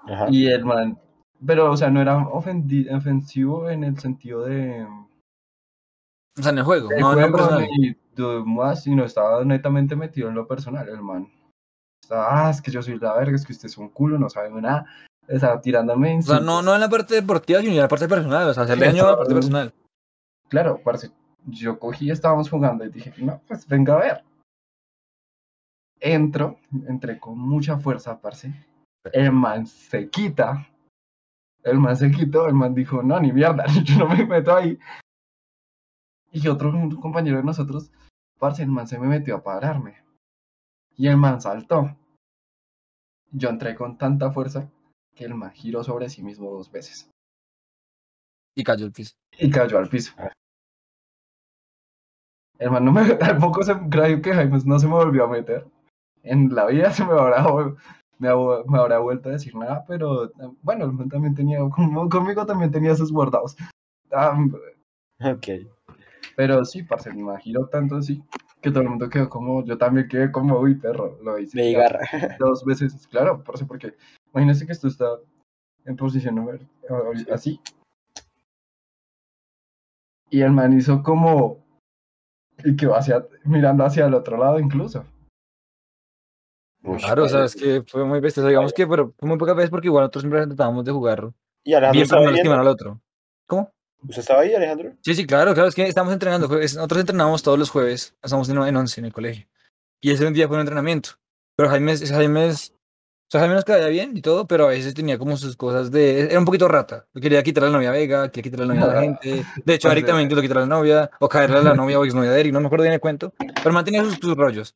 A: Ajá.
C: Y el man, pero, o sea, no era ofendi- ofensivo en el sentido de,
B: O sea, en el juego,
C: del
B: no en lo personal.
C: de más, sino estaba netamente metido en lo personal, el man. Estaba, ah, es que yo soy la verga, es que usted es un culo, no sabe nada. Estaba tirándome
B: O sea, no, no en la parte deportiva, sino en la parte personal. O sea, hacerle daño a la parte personal.
C: Claro, parce, yo cogí, estábamos jugando y dije, no, pues venga a ver. Entro, entré con mucha fuerza, parce. El man se quita. El man se quitó, el man dijo, no, ni mierda, yo no me meto ahí. Y otro compañero de nosotros, parce, el man se me metió a pararme. Y el man saltó. Yo entré con tanta fuerza que el man giró sobre sí mismo dos veces.
B: Y cayó el piso.
C: y cayó al piso. Hermano, me, tampoco se creo que Jaime no se me volvió a meter. En la vida se me habrá, me, hab- me habrá vuelto a decir nada, pero eh, bueno, el man también tenía, como- conmigo también tenía sus guardados. Ah,
A: Ok.
C: pero sí, parce, me imagino tanto así que todo el mundo quedó como, yo también quedé como, uy, perro, lo hice.
A: Me
C: dos veces, claro, parce, porque imagínese que esto está en posición a- así. Y el man hizo como y que va hacia mirando hacia el otro lado incluso.
A: Uy,
B: Claro, o sea, es que fue muy bestia. O sea, digamos que, pero fue muy pocas veces porque igual nosotros siempre tratábamos de jugar
A: ¿Y Alejandro
B: bien para no al otro. ¿Cómo?
A: ¿Usted estaba ahí, Alejandro?
B: Sí, sí, claro, claro, es que estamos entrenando. Nosotros entrenamos todos los jueves, estamos en, en 11 en el colegio. Y ese un día fue un entrenamiento. Pero Jaime, es- Jaime, es- o sea, Jaime nos caía bien y todo, pero a veces tenía como sus cosas de. Era un poquito rata. Quería quitarle la novia a Vega, quería quitarle la novia a la gente. De hecho, Eric también intentó quitarle la novia, o caerle a la novia o exnovia de Eric, no me acuerdo bien el cuento. Pero mantenía sus, sus rollos.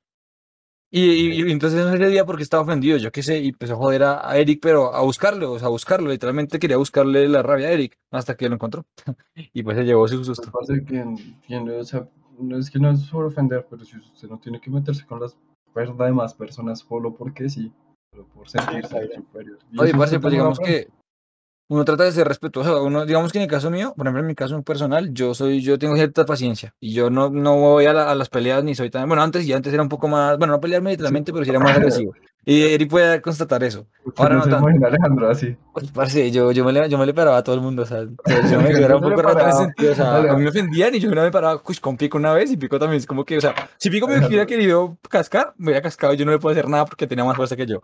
B: Y, y- y entonces ese día porque estaba ofendido, yo qué sé, y empezó a joder a, a Eric, pero a buscarlo, o sea, a buscarlo, literalmente quería buscarle la rabia a Eric, hasta que lo encontró. y pues se llevó su susto.
C: parece que, que no, o sea, no es que no es por ofender, pero si usted no tiene que meterse con las per- demás personas solo porque sí, por sentirse
A: está bien.
C: superior. Y
B: Oye, parce, pues digamos que uno trata de ser respetuoso. Uno, digamos que en el caso mío, por ejemplo, en mi caso personal, yo soy, yo tengo cierta paciencia y yo no, no voy a, la- a las peleas ni soy tan, bueno, antes y antes era un poco más, bueno, no pelearme literalmente, pero sí era más agresivo. Y Eric puede constatar eso.
C: Usted
B: ahora
C: no
B: no tanto.
C: imagina Alejandro así.
B: Pues, parce, yo, yo, me le, yo me le paraba a todo el mundo, o sea, yo, me- era un poco raro en ese sentido, o sea, a mí me ofendían y yo una vez me paraba cush, con Pico una vez y Pico también, es como que, o sea, si Pico me hubiera querido cascar, me hubiera cascado y yo no le puedo hacer nada porque tenía más fuerza que yo.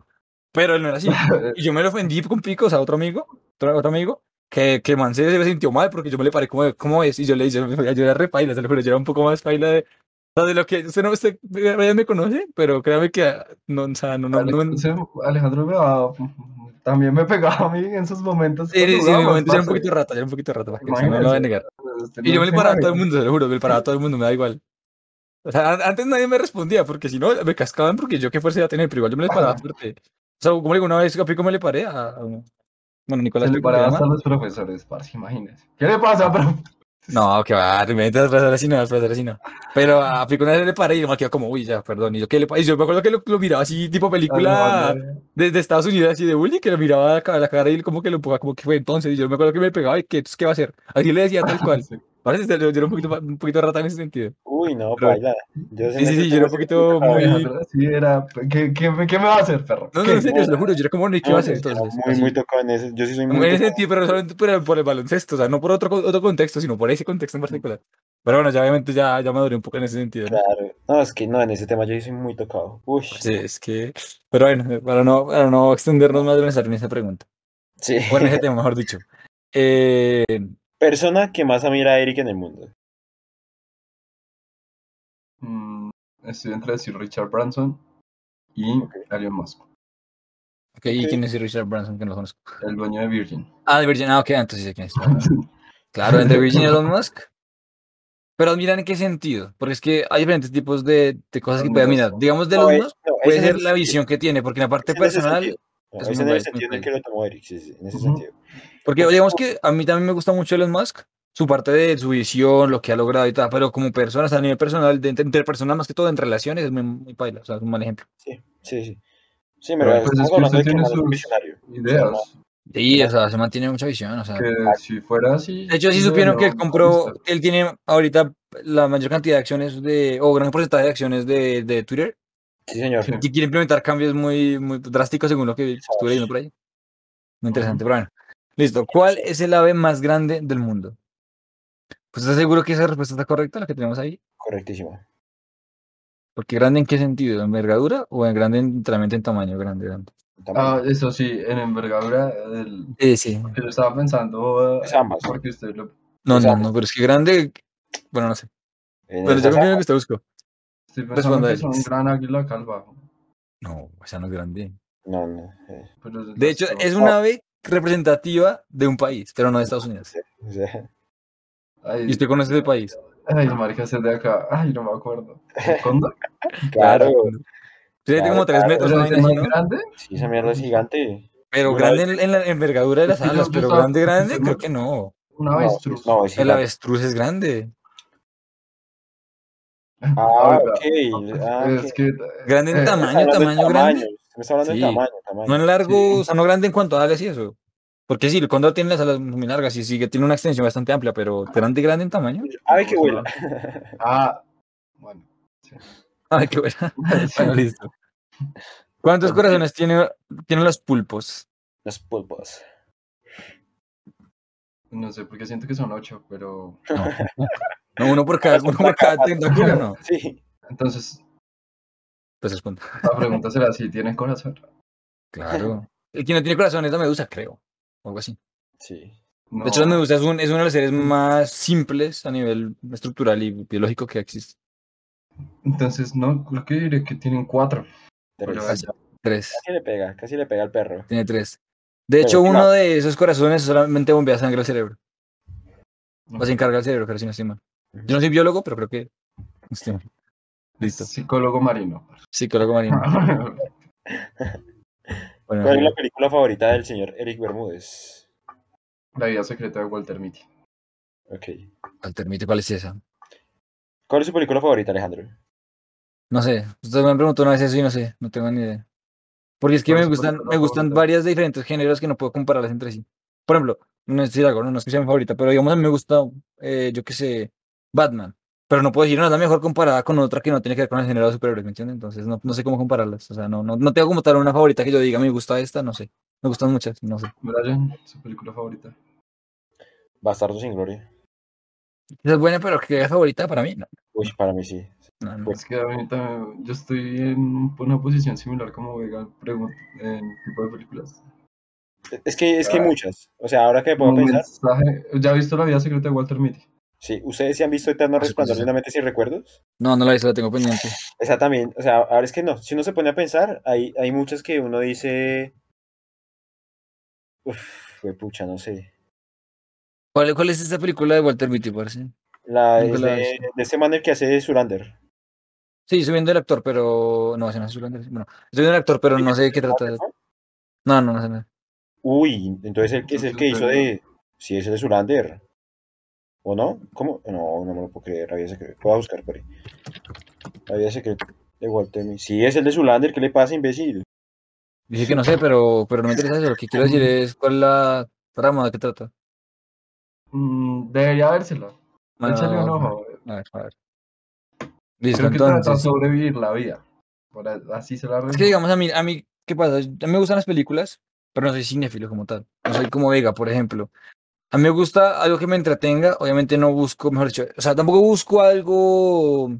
B: Pero él no era así. Y yo me lo ofendí con Pico, o sea, otro amigo, otro, otro amigo, que, que man se, se sintió mal porque yo me le paré como, ¿cómo es? Y yo le dije, yo, yo era re paila, se lo juro, yo era un poco más paila de, de lo que usted no usted Ryan me conoce, pero créame que ah, no, o sea, no, no, no me-
C: Ese Alejandro me va- también me pegaba a mí en esos momentos.
B: Sí, sí, en mi
C: jugábamos,
B: momento era un poquito rata, era un poquito rata, para que eso no lo voy a negar. Y
C: no
B: yo me le paraba a todo el mundo, se lo juro, me le paraba a todo el mundo, me da igual. O sea, an- antes nadie me respondía, porque si no, me cascaban porque yo qué fuerza iba a tener, pero igual yo me les paraba fuerte. O sea, como le digo, una vez a Pico me le paré a... a uno- Bueno, Nicolás
C: Se le
B: Pico, ¿se
C: paraba hasta los profesores, parce, imagínese. ¿Qué le pasa, profe?
B: No, que va, realmente las profesoras sí no, las profesoras sí no. Pero a Pico una vez le paré y me quedó como, uy, ya, perdón. Y yo, ¿qué le? Y yo me acuerdo que lo, lo miraba así, tipo película
C: Alejandro,
B: de, de Estados Unidos, así de bullying, que lo miraba a la, cara y él como que lo empujaba, como que fue entonces. Y yo me acuerdo que me pegaba y que, ¿qué va a hacer? Así le decía tal cual.
C: Sí.
B: Parece que yo, yo era un poquito, un poquito rata en ese sentido.
A: Uy, no,
B: Pero-
A: baila. Yo
B: Sí, sí, sí, yo era un poquito muy-
C: sí, era. ¿Qué, qué, qué me va a hacer, perro?
B: No, no, en serio, se lo juro, yo era como, ¿y qué va a hacer entonces?
A: muy,
B: Así.
A: muy tocado en ese. Yo sí soy muy
B: en ese sentido, pero solamente por, por el baloncesto, o sea, no por otro, otro contexto, sino por ese contexto en particular. Pero bueno, ya obviamente ya, ya maduré un poco en ese sentido. ¿no?
A: Claro. No, es que no, en ese tema yo sí soy muy tocado. Uy,
B: Sí, es que. Pero bueno, para no, para no extendernos más de necesario en esa pregunta.
A: sí.
B: Bueno, en ese tema, mejor dicho. Eh,
A: Persona que más admira a Eric en el mundo.
C: Mm, estoy entre decir Richard Branson y
A: Ok.
C: Elon Musk,
B: ok, ¿y quién es Richard Branson? Que no lo conozco.
C: el dueño de Virgin.
B: Ah, de Virgin. Ah, ok, entonces sí sé quién es. Claro, entre Virgin y Elon Musk. Pero miran en qué sentido. Porque es que hay diferentes tipos de, de cosas que pueden mirar. Digamos, de Elon
A: es-
B: Musk
A: no,
B: puede ser la visión que tiene, porque en la parte personal. Es
A: es
B: muy
A: en el sentido en el que lo tomó Eric, sí, sí, en ese
C: Ujú.
A: sentido.
B: Porque digamos que a mí también me gusta mucho Elon Musk, su parte de su visión, lo que ha logrado y tal, pero como persona, o sea, a nivel personal, de, interpersonal más que todo en relaciones, es muy, muy paila, o sea, es un mal ejemplo.
A: Sí, sí, sí. Sí,
C: Pero,
A: pero
C: pues, es que usted
A: que
C: tiene sus-
A: visionario.
C: Ideas.
B: Sí, o sea, se mantiene mucha visión, o sea.
C: Que si fuera así.
B: De hecho, sí
C: no,
B: supieron que
C: no,
B: él
C: no
B: compró, que él tiene ahorita la mayor cantidad de acciones de, o gran porcentaje de acciones de, de Twitter,
A: Sí, señor.
B: Y quiere implementar cambios muy, muy drásticos según lo que estuve leyendo por ahí. Muy interesante, pero bueno. Listo. ¿Cuál es el ave más grande del mundo? Pues ¿estás seguro que esa respuesta está correcta, la que tenemos ahí?
A: Correctísimo.
B: Porque grande en qué sentido, envergadura o en grande en- literalmente en tamaño, grande, grande.
C: Ah, eso sí, en envergadura. El,
B: Sí, sí.
C: que yo estaba pensando.
A: Es ambas.
C: Porque usted lo.
B: No, no, no, pero es que grande, bueno, no sé.
A: En
B: Pero yo confío en que usted buscó.
C: Estoy pensando que son un gran águila calva.
B: No, esa no es grande.
A: No, no. eh,
C: pero
B: De hecho, es un ave representativa de un país, pero no de Estados Unidos.
C: Ay,
B: ¿Y usted conoce ese país?
C: Ay, marica, ese de acá. Ay, no me acuerdo. ¿El cóndor?
A: claro.
B: Tiene
A: Claro,
B: como tres
A: claro,
B: metros,
C: ¿Pero
B: una
C: es grande?
A: Sí, esa mierda es gigante.
B: Pero
A: Una
B: grande en, en la envergadura de las
C: Es
B: alas, pero grande, grande, creo que no.
C: Una
A: No,
C: avestruz.
A: no, es
B: El avestruz es grande.
A: Ah. Ah,
C: Es
A: ok.
C: que.
B: Grande en
C: eh,
B: tamaño, tamaño grande.
A: Me está hablando
B: Sí.
A: de tamaño, tamaño.
B: No en largo,
C: Sí.
B: o sea, no grande en cuanto a alas y eso. Porque sí, el cóndor tiene las alas muy largas y sí que tiene una extensión bastante amplia, pero grande, grande en tamaño.
A: Ave que vuela.
C: Ah, bueno.
B: Ay, qué buena.
C: Sí.
B: Bueno, listo. ¿Cuántos corazones tiene, tienen los pulpos?
A: Los pulpos.
C: No sé, porque siento que son ocho, pero.
B: No, uno por cada, uno por cada tentáculo, no.
A: Sí.
C: Entonces,
B: Pues responde.
C: la pregunta será si tienen corazón.
B: Claro. El que no tiene corazón es la medusa, creo. O algo así.
A: Sí.
C: No,
B: De hecho, la medusa es, un, es uno de los seres más simples a nivel estructural y biológico que existe.
C: Entonces, no, creo que diré que tienen cuatro.
A: Tres. Casi le pega, casi le pega al perro.
B: Tiene tres. De
A: Pero
B: hecho,
A: ¿qué
B: uno de esos corazones solamente bombea sangre al cerebro.
C: no.
B: O se encarga el cerebro, pero si no estoy mal. Yo no soy biólogo, pero creo que. estoy mal. Listo.
C: Psicólogo marino.
B: Psicólogo marino. Bueno,
A: ¿Cuál es la película favorita del señor Eric Bermúdez?
C: La vida secreta de Walter Mitty.
A: Ok.
B: Altermite, ¿cuál es esa?
A: ¿Cuál es su película favorita, Alejandro?
B: No sé. Usted me preguntó una vez eso y no sé. No tengo ni idea. Porque es que
C: ¿Cuál
B: me gustan, me gustan
C: favorita?
B: varias de diferentes géneros que no puedo compararlas entre sí. Por ejemplo, no es decir algo, no, no es que sea mi favorita, pero digamos a mí me gusta, eh, yo qué sé, Batman. Pero no puedo decir, no, es la mejor comparada con otra que no tiene que ver con el género de superhéroes, ¿me entiendes? Entonces no, no sé cómo compararlas. O sea, no, no, no tengo como tal una favorita que yo diga, me gusta esta, no sé. Me gustan muchas, no sé.
C: Brian, su película favorita.
A: Bastardo sin gloria.
B: Esa es buena, pero que es favorita para mí, no.
A: Uy, para mí sí.
B: no, no.
A: Pues-
C: Es que a mí también, yo estoy en una posición similar como Vega en tipo de películas.
A: Es que, es que hay
C: Ah.
A: muchas. O sea, ahora que me puedo
C: Un
A: pensar,
C: mensaje, ¿ya ha visto La vida secreta de Walter Mitty?
A: Sí, ¿ustedes sí han visto Eterno Resplandor de una mente sin recuerdos?
B: No, no la hice, la tengo pendiente.
A: Esa también, o sea, ahora es que no, si uno se pone a pensar, hay, hay muchas que uno dice, uff, pucha, no sé.
B: ¿Cuál, cuál es esta película de Walter Mitty, parece?
A: La es
B: la he
A: de,
B: visto.
A: de ese man el que hace de Surander.
B: Sí, estoy viendo el actor, pero. No, ese no es Zulander, Bueno, estoy viendo el actor, pero no sé de qué trata. No, no, no sé nada.
A: Uy, entonces el que es el que hizo de, sí, es el de Surander. ¿O no? ¿Cómo? No, no me lo puedo creer, había secreto. Voy a buscar por ahí. Había secreto de Walter Mitty. Sí, es el de Sulander, ¿qué le pasa, imbécil?
B: Dije que no sé, pero, pero no me interesa eso. Lo que quiero decir es cuál es la trama, de qué trata.
C: Mm, debería vérsela.
B: Bueno,
C: Échale un
B: a ver,
C: ojo.
B: a ver, a ver. Listo,
C: Creo que trata de
B: entonces.
C: sobrevivir la vida. Por así se la
B: Es que digamos a mí, a mí, ¿qué pasa? A mí me gustan las películas, pero no soy cinéfilo como tal. No soy como Vega, por ejemplo. A mí me gusta algo que me entretenga, obviamente no busco, mejor dicho, o sea, tampoco busco algo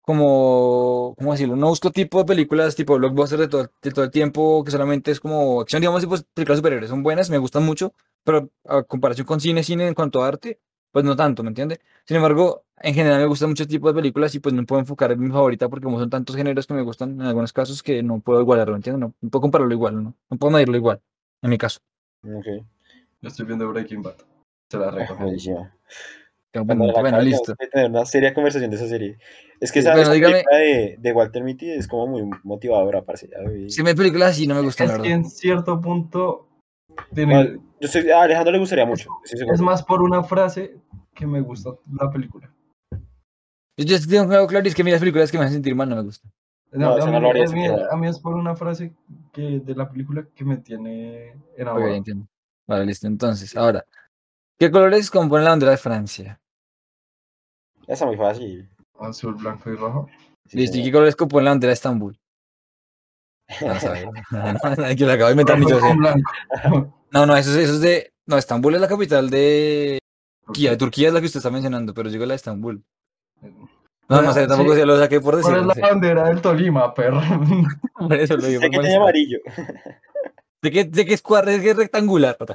B: como, ¿cómo decirlo? No busco tipo de películas tipo blockbuster de todo, de todo el tiempo, que solamente es como acción, digamos, tipo películas superhéroes, son buenas, me gustan mucho, pero a comparación con cine, cine en cuanto a arte, pues no tanto, ¿me entiende? Sin embargo, en general me gustan muchos tipos de películas y pues no puedo enfocar en mi favorita porque como son tantos géneros que me gustan en algunos casos que no puedo igualarlo, ¿entiendes? No, no puedo compararlo igual, ¿no? No puedo medirlo igual, en mi caso.
A: Ok,
C: Yo estoy viendo Breaking Bad. Se la recomiendo.
A: la
B: Bueno,
A: acabe,
B: listo.
A: tener una seria conversación de esa serie. Es que esa,
B: bueno,
A: película de, de Walter Mitty es como muy motivadora, parce. ya vi.
B: Si me películas así no me gustan, la
C: Es que
B: verdad.
C: en cierto punto tiene,
A: Bueno, yo sé- a Alejandro le gustaría mucho.
C: es más por una frase que me gusta la película.
B: Yo, yo tengo algo claro y es que a mí las películas que me hacen sentir mal no me gustan.
A: No,
C: a,
A: eso
C: mí,
A: no lo haría
C: a mí-
A: mal.
C: a mí es por una frase que, de la película que me tiene
B: Ok,
C: enamorado.
B: entiendo. Vale, listo. Entonces, ahora, ¿qué colores componen la bandera de Francia?
A: Ya está muy fácil.
C: Azul, blanco y rojo.
A: Sí,
B: Listo, ¿y qué colores componen la bandera de Estambul? No sabes. que lo acabo de inventar ni yo. No, no, eso, es- eso es de. No, Estambul es la capital de Turquía. Turquía es la que usted está mencionando, pero llegó la de Estambul. No, no sé,
C: Sí.
B: tampoco se lo saqué por
C: ¿Cuál
B: decir.
C: es
B: no
C: la bandera del Tolima, perro?
B: Por eso lo digo.
A: Sé
B: por
A: que tiene amarillo.
B: Sé que, sé que es cuadra, sé que es rectangular. pata.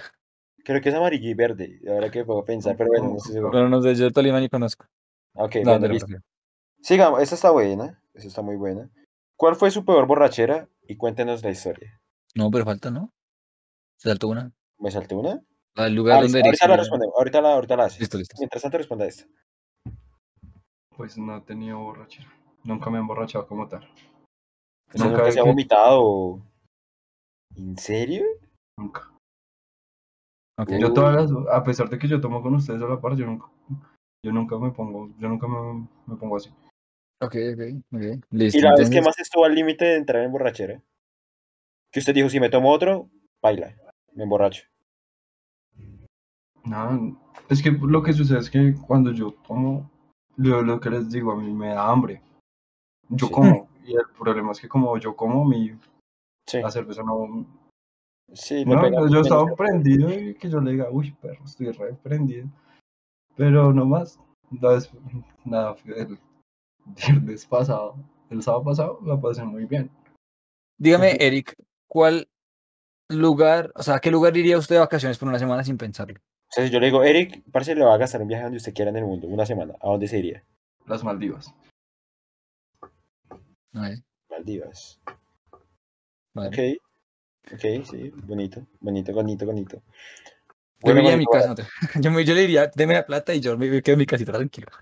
A: Creo que es amarillo y verde. Ahora que puedo pensar, pero bueno, no estoy seguro.
B: Pero no sé, yo Tolima ni conozco.
A: Ok,
B: La
A: bueno, listo. Sigamos, esta está buena. Esta está muy buena. ¿Cuál fue su peor borrachera? Y cuéntenos la historia.
B: No, pero falta, ¿no? Se saltó una.
A: ¿Me salté una?
B: Al lugar
A: Ah,
B: donde
A: ahorita la respondemos. Ahorita la, ahorita la haces.
B: Listo, listo.
A: Mientras tanto, responda esta.
C: Pues no he tenido borrachera. Nunca me he emborrachado como tal.
A: ¿Usted
C: Nunca
A: nunca
C: he
A: se ha
C: que-
A: vomitado? ¿En serio?
C: Nunca.
B: Ok.
C: Yo todas las, a pesar de que yo tomo con ustedes a la par, yo nunca, yo nunca me pongo, yo nunca me, me pongo así.
B: Ok, ok, ok. Listo.
A: ¿Y la vez que más estuvo al límite de entrar en borrachera? Que usted dijo, si me tomo otro, baila. Me emborracho.
C: Nada, es que lo que sucede es que cuando yo tomo, lo, lo que les digo, a mí me da hambre. Yo
A: Sí.
C: como, y el problema es que como yo como, mi,
A: Sí.
C: la cerveza no...
A: Sí,
C: No,
A: pega
C: yo estaba
A: que-
C: prendido y que yo le diga, uy, perro, estoy re prendido. Pero no más, la vez- nada, el viernes pasado, el sábado pasado, la pasé muy bien.
B: Dígame. Eric, ¿cuál lugar, o sea, a qué lugar iría usted de vacaciones por una semana sin pensarlo?
A: O sea, si yo le digo, Eric, parce, le va a gastar un viaje donde usted quiera en el mundo, una semana. ¿A dónde se iría?
C: Las Maldivas.
A: Maldivas.
B: Vale.
A: Ok. Ok, sí, bonito, bonito, bonito, bonito.
B: Yo me
A: Bueno,
B: iría a mi casa. no te- Yo, me, yo le diría, deme la plata y yo me quedo en mi casita tranquilo.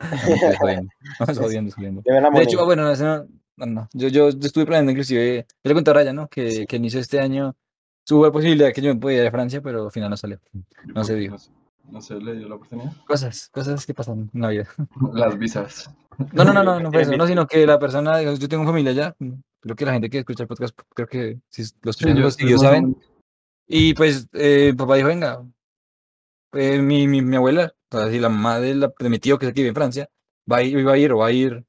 B: No, mentira, jodiendo. Jodiendo, De hecho,
A: moneda.
B: bueno, no, no, no. Yo, yo, yo estuve planeando inclusive, yo le conté a Brian, ¿no? Que, que al inicio de este año tuvo la posibilidad que yo me pudiera ir a Francia, pero al final no salió. No se dio.
C: No, sé- le dio la oportunidad.
B: Cosas, cosas que pasan en la vida.
C: Las visas.
B: No, no, no, no, no fue eso, no, sino que la persona, yo tengo familia allá, creo que la gente que escucha el podcast, creo que si los
C: Sí, yo
B: los
C: estoy
B: tíos
C: más o
B: saben, y pues eh, papá dijo, venga, eh, mi, mi, mi abuela, o sea, si la mamá de, la- de mi tío que es aquí vive en Francia, va a ir, iba a ir o va a ir,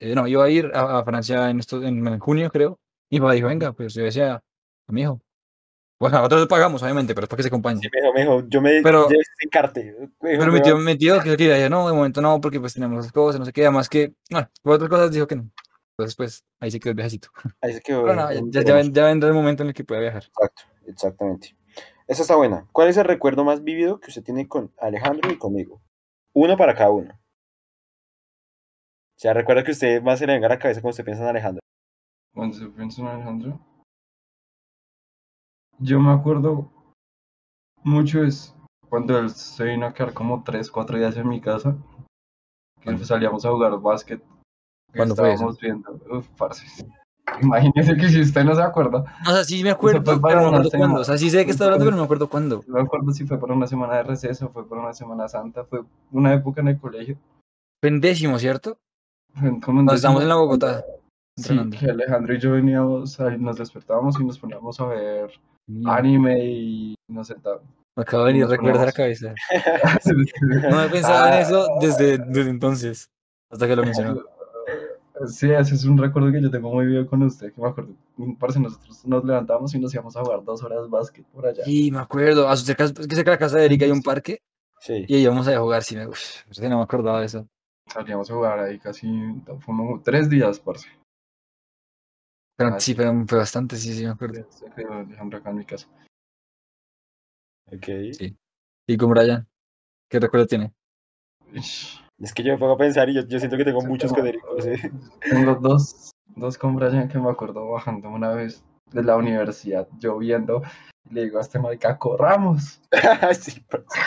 B: eh, no, iba a ir a, a Francia en, esto, en, en junio, creo, y papá dijo, venga, pues yo decía a mi hijo, bueno, nosotros pagamos, obviamente, pero es para que se acompañe.
A: Sí, mijo, mijo, yo me
B: Pero-
A: ese encarte. Mijo,
B: Pero mi
A: me
B: tío, mi tío que quería, no, de momento no, porque pues tenemos las cosas, no sé qué, además que, bueno, por otras cosas dijo que no. Entonces, pues, ahí se quedó el viajecito.
A: Ahí se quedó.
B: Pero no, ya, ya, ya ven- ya vendrá el momento en el que pueda viajar.
A: Exacto, exactamente. Esa está buena. ¿Cuál es el recuerdo más vívido que usted tiene con Alejandro y conmigo? Uno para cada uno. O sea, recuerda que usted más se le venga a la cabeza cuando usted piensa en Alejandro.
C: Cuando se piensa en Alejandro. Yo me acuerdo mucho es cuando él se vino a quedar como 3, 4 días en mi casa. Que
B: ¿Cuándo?
C: salíamos a jugar básquet. que
B: ¿Cuándo fue eso?
C: estábamos viendo. Uf, parce. Imagínese que si usted no se acuerda.
B: O sea, sí me acuerdo,
C: fue para
B: pero no me
C: una
B: acuerdo cuándo. O sea, sí sé de qué está hablando, pero no me acuerdo cuándo.
C: No me acuerdo si fue para una semana de receso, fue para una semana santa, fue una época en el colegio.
B: Fue en décimo, ¿cierto?
C: Como en
B: Cuando estábamos en la. Bogotá.
C: Sí, que Alejandro y yo veníamos, nos despertábamos y nos poníamos a ver anime y nos sentábamos.
B: Me acaba de venir a la
C: poníamos-
B: cabeza. No he pensado en
A: Ah.
B: eso desde, desde entonces. Hasta que lo mencionó.
C: Sí, ese es un recuerdo que yo tengo muy vivo con usted, que me acuerdo. Parce, nosotros nos levantamos y nos íbamos a jugar dos horas básquet por allá.
B: Sí, me acuerdo. A su cerca, es que cerca de la casa de Erika hay un parque
A: Sí.
B: y ahí íbamos a jugar. Sí, me, uf, no me acordaba de eso.
C: Salíamos a jugar ahí casi, fue como tres días, parce.
B: Pero
C: Ah,
B: sí,
C: sí.
B: pero fue bastante, sí, sí, me acuerdo.
C: Se quedó Alejandro acá en mi casa.
A: Ok.
B: Sí. Y con Brian, ¿qué recuerdo tiene?
A: Es que yo me pongo a pensar y yo, yo siento que tengo
C: Sí,
A: muchos
C: tengo-
A: Eric. sí.
C: Tengo dos, dos con Brian que me acuerdo bajando una vez de la universidad, lloviendo, y le digo a este marica, corramos.
A: sí, parce.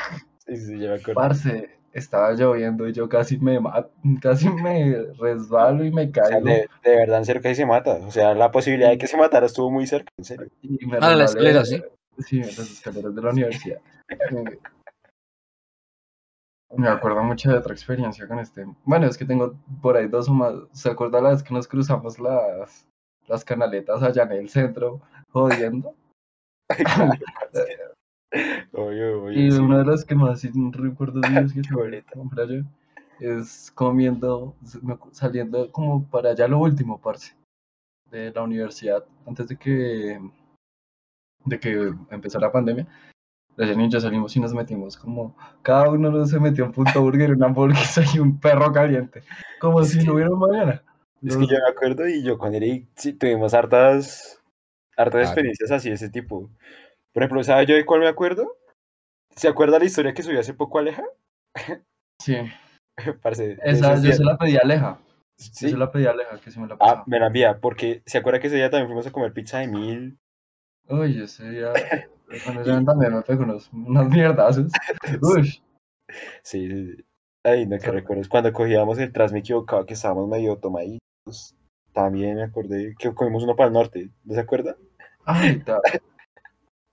A: sí, sí, yo me acuerdo.
C: Parce, estaba lloviendo y yo casi me ma- casi me resbalo y me
A: O sea,
C: caigo.
A: de, de verdad, en serio, casi se mata. O sea, la posibilidad de que se matara estuvo muy cerca, en serio.
C: Y me
B: Ah, la
C: resbalé-
B: escalera, ¿sí?
C: Sí, las escaleras de la universidad. Eh, Me acuerdo mucho de otra experiencia con este. Bueno, es que tengo por ahí dos o más. ¿Se acuerda la vez que nos cruzamos las, las canaletas allá en el centro, jodiendo? Y
A: sí.
C: una de las que más sí recuerdo vivos que Brian es comiendo, saliendo como para allá lo último, parce, de la universidad, antes de que, de que empezara la pandemia. Brian y yo salimos y nos metimos como, cada uno se metió un punto burger, una hamburguesa y un perro caliente, como
A: Es
C: si
A: que-
C: no hubiera mañana.
A: Es que
C: Nos-
A: yo me acuerdo y yo con Eric sí, tuvimos hartas, hartas
B: Claro.
A: experiencias así de ese tipo. Por ejemplo, ¿sabes yo de cuál me acuerdo? ¿Se acuerda la historia que subió hace poco Aleja?
C: Sí,
A: Parce,
C: esa yo se la pedí a Aleja, yo
A: ¿sí?
C: se la pedí a Aleja, que se me la
A: Ah,
C: pasó.
A: me la envía, porque se acuerda que ese día también fuimos a comer pizza de mil.
C: Uy, ese día, con ese día también me pegó unos, unas mierdazos. Uy,
A: Sí, sí, sí. Ay, no, que
C: Claro.
A: recuerdos. Cuando cogíamos el tras me equivocaba que estábamos medio tomaditos. También me acordé que comimos uno para el norte. ¿No se acuerda?
C: ay,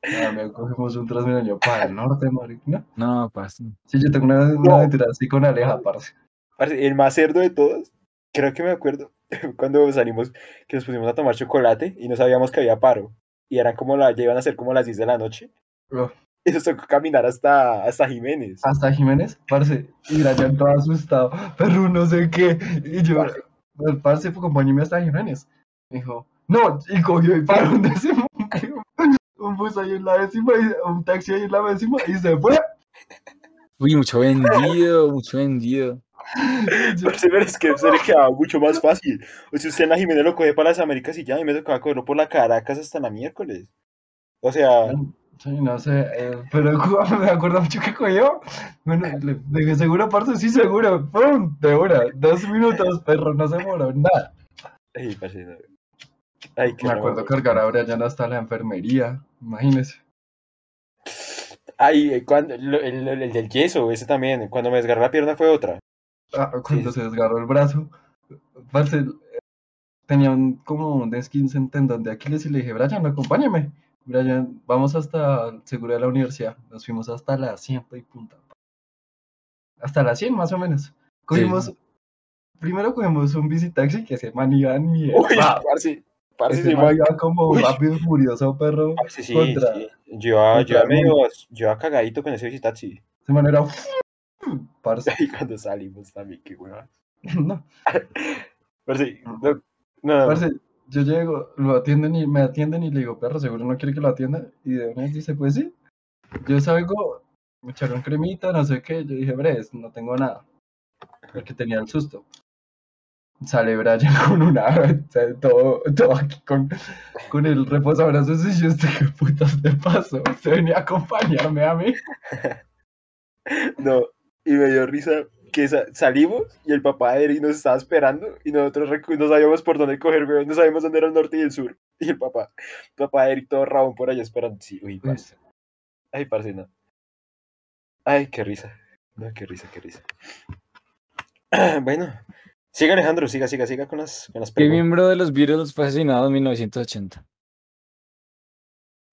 C: ta. También cogimos un transmilenio para el norte, marica. ¿no?
B: No, parce.
C: Sí, yo tengo una, una
A: No.
C: aventura así con Aleja, parce.
A: Parce, El más cerdo de todos, creo que me acuerdo, cuando salimos, que nos pusimos a tomar chocolate y no sabíamos que había paro. Y eran como la, ya iban a ser como las 10 de la noche.
C: Uf.
A: Y nos tocó caminar hasta, hasta Jiménez.
C: Hasta Jiménez, parce. Y Brian todo asustado. Perro, no sé qué. Y yo,
A: Parce.
C: el parce, hasta Jiménez. Me dijo, no. Y cogió y paró un décimo. Un bus ahí en la décima, y un taxi ahí en la décima y se fue.
B: Uy, mucho vendido, mucho vendido.
C: Yo,
A: Parce, pero es que se le quedaba mucho más fácil. O sea, usted en la Jiménez lo coge para las Américas y ya, y me tocaba cogerlo por la Caracas hasta la miércoles. O sea,
C: Sí, no sé, eh, pero me acuerdo mucho que cogió. Bueno, le le dije, ¿seguro, parce? Sí, seguro. ¡Pum! De hora. Dos minutos, perro, no se demoró nada.
A: no. Ay,
C: Me acuerdo
A: rabia.
C: cargar a Brian hasta la enfermería, imagínese.
A: Ay, eh, cuando, el, el- el del yeso, ese también. Cuando me desgarré la pierna fue otra.
C: Ah, cuando
A: Sí.
C: se desgarró el brazo, parce, tenía un, como un esguince en tendón de Aquiles y le dije, Brian, acompáñame. Brian, vamos hasta el seguro de la universidad. Nos fuimos hasta la 100 y punta. Hasta la 100 más o menos. Cogimos, primero cogimos un bicitaxi que se man iba en
A: Uy. Parce, sí,
C: man iba como
A: Uy.
C: rápido y furioso, perro.
A: Parce, sí,
C: contra-
A: sí. Yo yo
C: contra
A: medio, yo iba cagadito con ese visitaxi.
C: Ese man era... Parce,
A: Y cuando salimos también, qué hueva.
C: no.
A: Parce, no, no,
C: Parce, yo llego, lo atienden y me atienden y le digo, perro, seguro no quiere que lo atienda. Y de una vez dice, pues sí. Yo salgo, me echaron cremita, no sé qué. Yo dije, Bres, no tengo nada. Porque tenía el susto. Sale Brian con una, todo, todo aquí con, con el reposabrazos y yo estoy que putas de paso. Se venía a acompañarme a mí.
A: no. y me dio risa que sa- salimos y el papá de Eric nos estaba esperando y nosotros no sabíamos por dónde coger, no sabíamos dónde era el norte y el sur. Y el papá, el papá de Eric todo rabón por allá esperando. Sí, uy, parce. Ay, parce, no. Ay, qué risa. No, qué risa, qué risa. Bueno, siga Alejandro, siga, siga, siga con las, con las
B: ¿Qué miembro de los Beatles fue asesinado en 1980?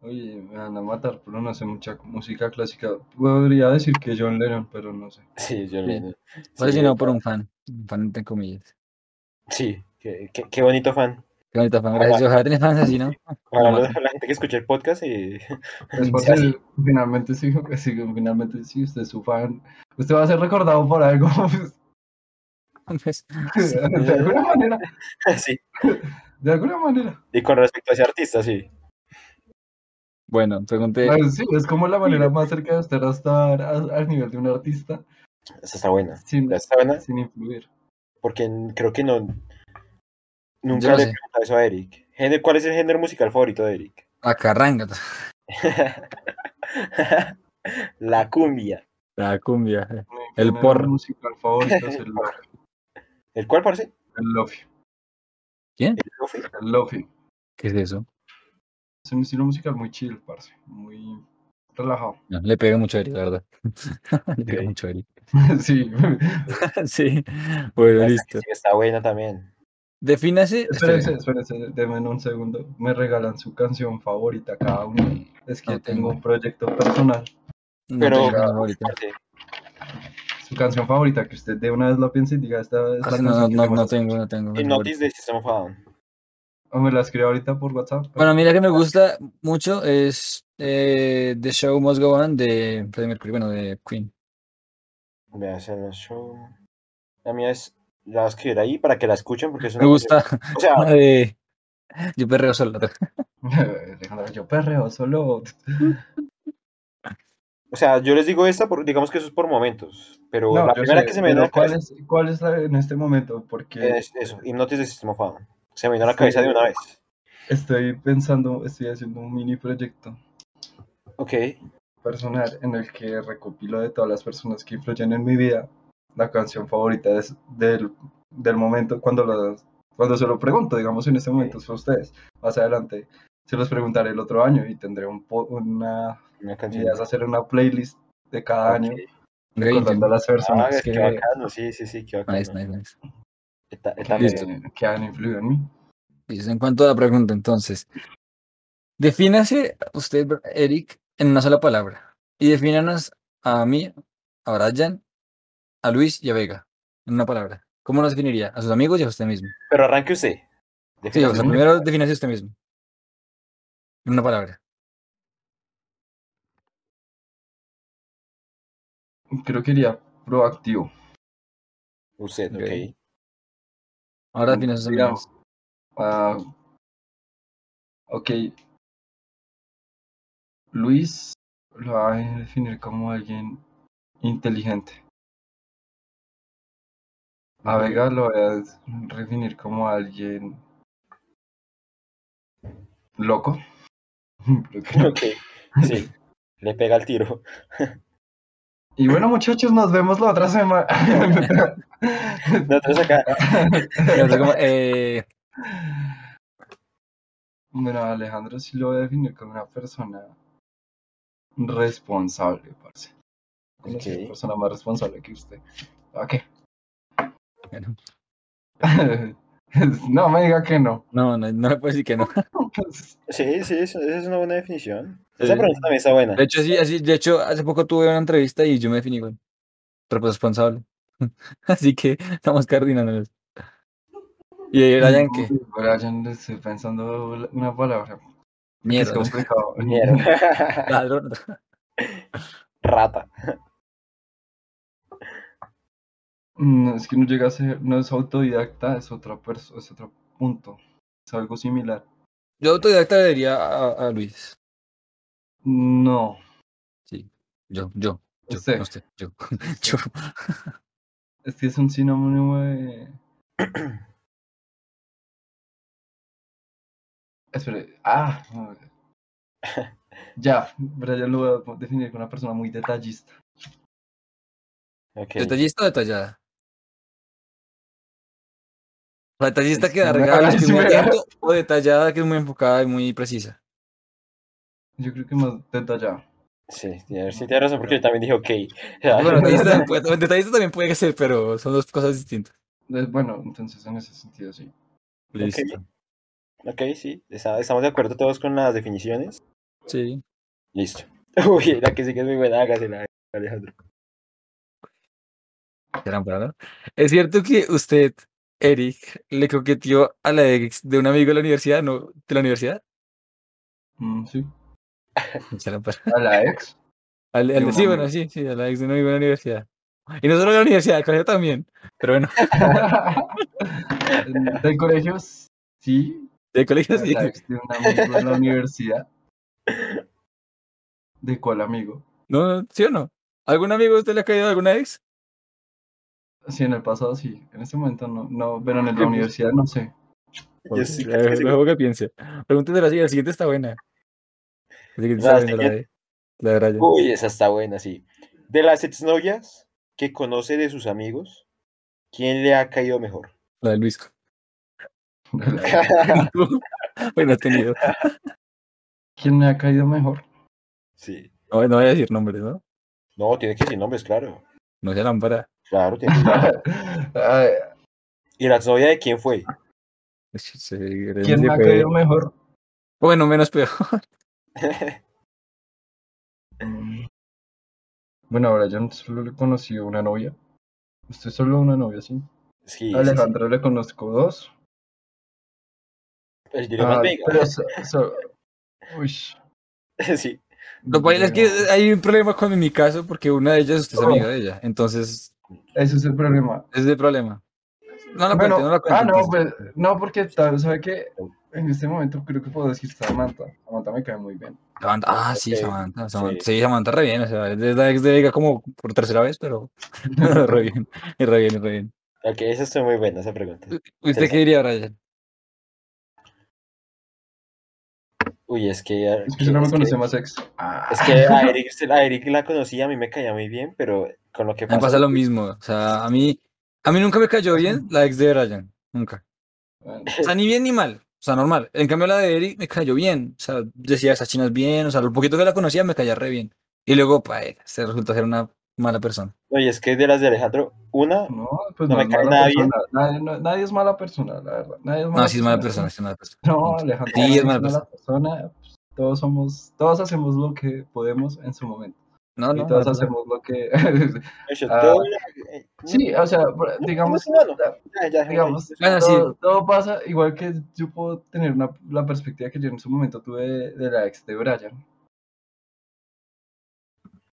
C: Oye, me van a matar, pero no sé mucha música clásica. Podría decir que John Lennon, pero no sé.
A: Sí,
B: Sí.
A: no-
B: Fue
A: sí,
B: asesinado por un fan. Un fan entre comillas.
A: Sí, qué, qué- qué bonito fan.
B: Qué bonita fan. Gracias. Ojalá tenés fans así, ¿no?
A: Ojalá la, gente que escuche el podcast y
C: finalmente sí, sí, finalmente sí, usted es su fan. Usted va a ser recordado por algo.
B: Pues,
C: de alguna manera.
A: sí.
C: De alguna manera.
A: Y con respecto a ese artista, sí.
B: bueno, pregunté.
C: Pues sí, es como la manera más cerca de estar a- al nivel de un artista
A: Esa está buena.
C: sin,
A: está buena
C: sin influir.
A: porque creo que no. Nunca
B: Yo
A: le he preguntado eso a Eric. Género- ¿Cuál es el género musical favorito de Eric?
B: A carranga.
A: la cumbia.
B: La cumbia.
C: Mi
B: El
C: género
B: porro.
C: musical favorito es el.
A: ¿El cuál parece?
C: El lofi.
B: ¿Quién?
A: El lofi.
C: El lofi.
B: ¿Qué es eso?
C: Es un estilo musical muy chill, parce. Muy relajado.
B: No, le pega mucho a Eric, la verdad. le pega
A: Ok.
B: mucho a Eric.
C: sí.
B: sí. Bueno, listo.
A: sí está buena también.
B: Defínase.
C: Espérense, espérense, denme un segundo. Me regalan su canción favorita cada uno. Es que
B: No
C: tengo un proyecto personal.
B: No
A: Pero
B: tengo canción favorita.
A: parce,
C: Su canción favorita, que usted de una vez la piense y diga, esta es la
B: Ah,
C: canción
B: No, no, no tengo, no tengo.
A: Hypnotize de System of a
C: me la escribe ahorita por WhatsApp.
B: Bueno, a mí la que me gusta mucho es eh, The Show Must Go On de Freddie Mercury, bueno, de Queen.
A: Voy a hacer el show. La mía es. La voy a escribir ahí para que la escuchen porque es una
B: Me gusta
A: O sea,
B: de Yo perreo solo.
C: Yo perreo solo.
A: o sea, yo les digo esta, por, digamos que eso es por momentos. Pero
C: No,
A: la primera
C: sé,
A: que se me a
C: pero
A: la
C: ¿cuál
A: cabeza
C: es, ¿Cuál es la en este momento? Porque
A: es eso, Hypnotize de System of a Down. Se me vino a la cabeza de una vez.
C: estoy pensando, estoy haciendo un mini proyecto
A: Ok.
C: personal en el que recopilo de todas las personas que influyen en mi vida la canción favorita es del, del momento cuando, las- cuando se lo pregunto, digamos en este momento a ustedes. Más adelante se los preguntaré el otro año y tendré un una
A: Una
C: mi
A: canción.
C: idea es hacer una playlist de cada año
A: Ok.
C: recordando a las
A: Ah,
C: personas
A: qué
C: que,
A: bacano, sí, sí, sí, qué bacano.
B: Nice, nice, nice.
A: Está, está
B: Listo.
C: que han influido en mí.
B: Listo, En cuanto a la pregunta, entonces, defínase usted, Eric, en una sola palabra. Y defínanos a mí, a Brian, a Luis y a Vega, en una palabra. ¿Cómo nos definiría? A sus amigos y a usted mismo.
A: Pero arranque usted.
B: Sí, o
A: Defínase.
B: sea, primero defínase usted mismo. En una palabra.
C: Creo que iría proactivo.
A: Usted,
B: Ok.
A: ok.
B: Ahora
C: Digamos,
B: amigos.
C: ah, ok. Luis lo va a definir como alguien inteligente. A Vega lo voy a definir como alguien loco. Creo que no.
A: Ok, sí. Le pega el tiro.
C: Y bueno, muchachos, nos vemos la otra semana.
A: Nosotros acá.
B: Como, eh,
C: Bueno, Alejandro sí lo voy a definir como una persona responsable, parce. Una
A: Ok.
C: persona más responsable que usted. ¿A qué?
B: bueno,
C: no me diga que no.
B: no, no, no le puedo decir que no.
A: Sí, sí, eso- esa es una buena definición. Esa pregunta también está buena.
B: De hecho, sí, así, de hecho, hace poco tuve una entrevista y yo me definí igual. Responsable. Así que estamos coordinándonos. ¿Y Brian qué?
C: Brian, estoy pensando una palabra. que Es
B: Mierda.
C: complicado.
A: Mierda.
B: Ladrón.
A: Rata.
C: No, es que no llega a ser, no es autodidacta, es otra persona, es otro punto. Es algo similar.
B: Yo autodidacta le diría a, a Luis.
C: No.
B: Sí. Yo, yo. Yo,
C: Usted.
B: no usted, yo. yo.
C: Es que es un sinónimo de. Espere. Ah. no. Ya, Brian lo voy a definir como una persona muy detallista.
B: ¿Detallista o detallada? La detallista que da regalos, que es muy atento, o detallada que es muy enfocada y muy precisa.
C: Yo creo que más detallado.
A: Sí, tiene, sí, tiene razón, porque yo también dije ok. Sea,
B: Bueno, detallista también, puede, detallista también puede ser, pero son dos cosas distintas.
C: Bueno, entonces en ese sentido sí.
B: Listo.
A: ok, sí. está- estamos de acuerdo todos con las definiciones.
B: Sí.
A: Listo. Uy, la que sí que es muy buena, hágasela, Alejandro.
B: Es cierto que usted, Eric, le coqueteó a la ex de un amigo de la universidad, ¿no? ¿De la universidad?
C: Mm, sí. A la ex.
B: Al- al- sí, bueno, sí, sí, a la ex de un amigo de la universidad. Y no solo de la universidad, el colegio también. Pero bueno,
C: Del colegio, sí.
B: del colegio sí.
C: la ex de un amigo en la universidad. ¿De cuál amigo?
B: No, no, ¿sí o no? ¿Algún amigo usted le ha caído a alguna ex?
C: Sí, en el pasado sí. En este momento no. no pero en
B: pues
C: la universidad no sé.
A: Yo sí,
B: Eh, que piense. Pregúntese la siguiente, la siguiente está buena. La siguiente está
A: La
B: de, la de Brian.
A: Uy, esa está buena, sí. De las exnovias que conoce de sus amigos, ¿quién le ha caído mejor?
B: La de Luis. bueno, ha tenido.
C: ¿Quién me ha caído mejor?
A: Sí.
B: No, no voy a decir nombres, ¿no?
A: No, tiene que decir nombres, claro.
B: No sea lámpara.
A: Claro, tiene que ¿Y la exnovia de quién fue?
C: ¿Quién me ha caído mejor?
B: Bueno, menos peor.
C: Bueno, ahora yo solo le conocí una novia. Usted solo una novia, sí.
A: Sí,
C: le conozco dos.
A: El más
C: Ah, pero so- so- Uy.
A: sí.
B: Lo cual es que hay un problema con mi caso porque una de ellas usted es
C: Oh.
B: amiga de ella. Entonces,
C: Ese es el problema.
B: ese es el problema. No la
C: Bueno,
B: cuente, no la cuente.
C: ah, no, pues, no, porque tal, ¿sabe qué? En este momento creo que puedo decir Samantha. Samantha me cae muy bien.
B: Samantha- ah, sí, Samantha. Samantha
A: sí.
B: sí. Samantha re bien. O sea, es la ex de Vega como por tercera vez, pero re bien. y Re bien, y re bien.
A: Ok, esa está muy buena, esa pregunta.
B: ¿Usted qué diría, Brian?
A: Uy, es que...
C: Es que yo no me
A: es que-
C: conocí más ex. Ah,
A: Es que a Eric, a Eric la conocí, a mí me caía muy bien, pero con lo que
B: A mí me
A: pasa...
B: pasa lo mismo. O sea, a mí, a mí nunca me cayó bien la ex de Brian. Nunca.
C: bueno,
B: O sea, ni bien ni mal. O sea, normal. En cambio, la de Eric me cayó bien. O sea, decía, esas chinas bien. O sea, lo poquito que la conocía me caía re bien. Y luego, pa, eh, se resultó ser una mala persona.
A: Oye, es que de las de Alejandro, una,
C: No, pues
A: No
C: no,
A: me
C: es
A: cae nada bien.
C: persona. Nadie, no- nadie es mala persona, la verdad. Nadie es mala
B: No, sí es mala persona, sí es mala persona.
C: No. Alejandro,
B: Sí,
C: nadie
B: es mala
C: persona. pues, todos somos, todos hacemos lo que podemos en su momento.
B: No, no,
C: y todos hacemos lo que.
A: eh,
C: sí, o sea, digamos, digamos,
B: Bueno,
C: todo,
B: sí.
C: todo pasa igual que yo puedo tener una, la perspectiva que yo en su momento tuve de, de la ex de Brian.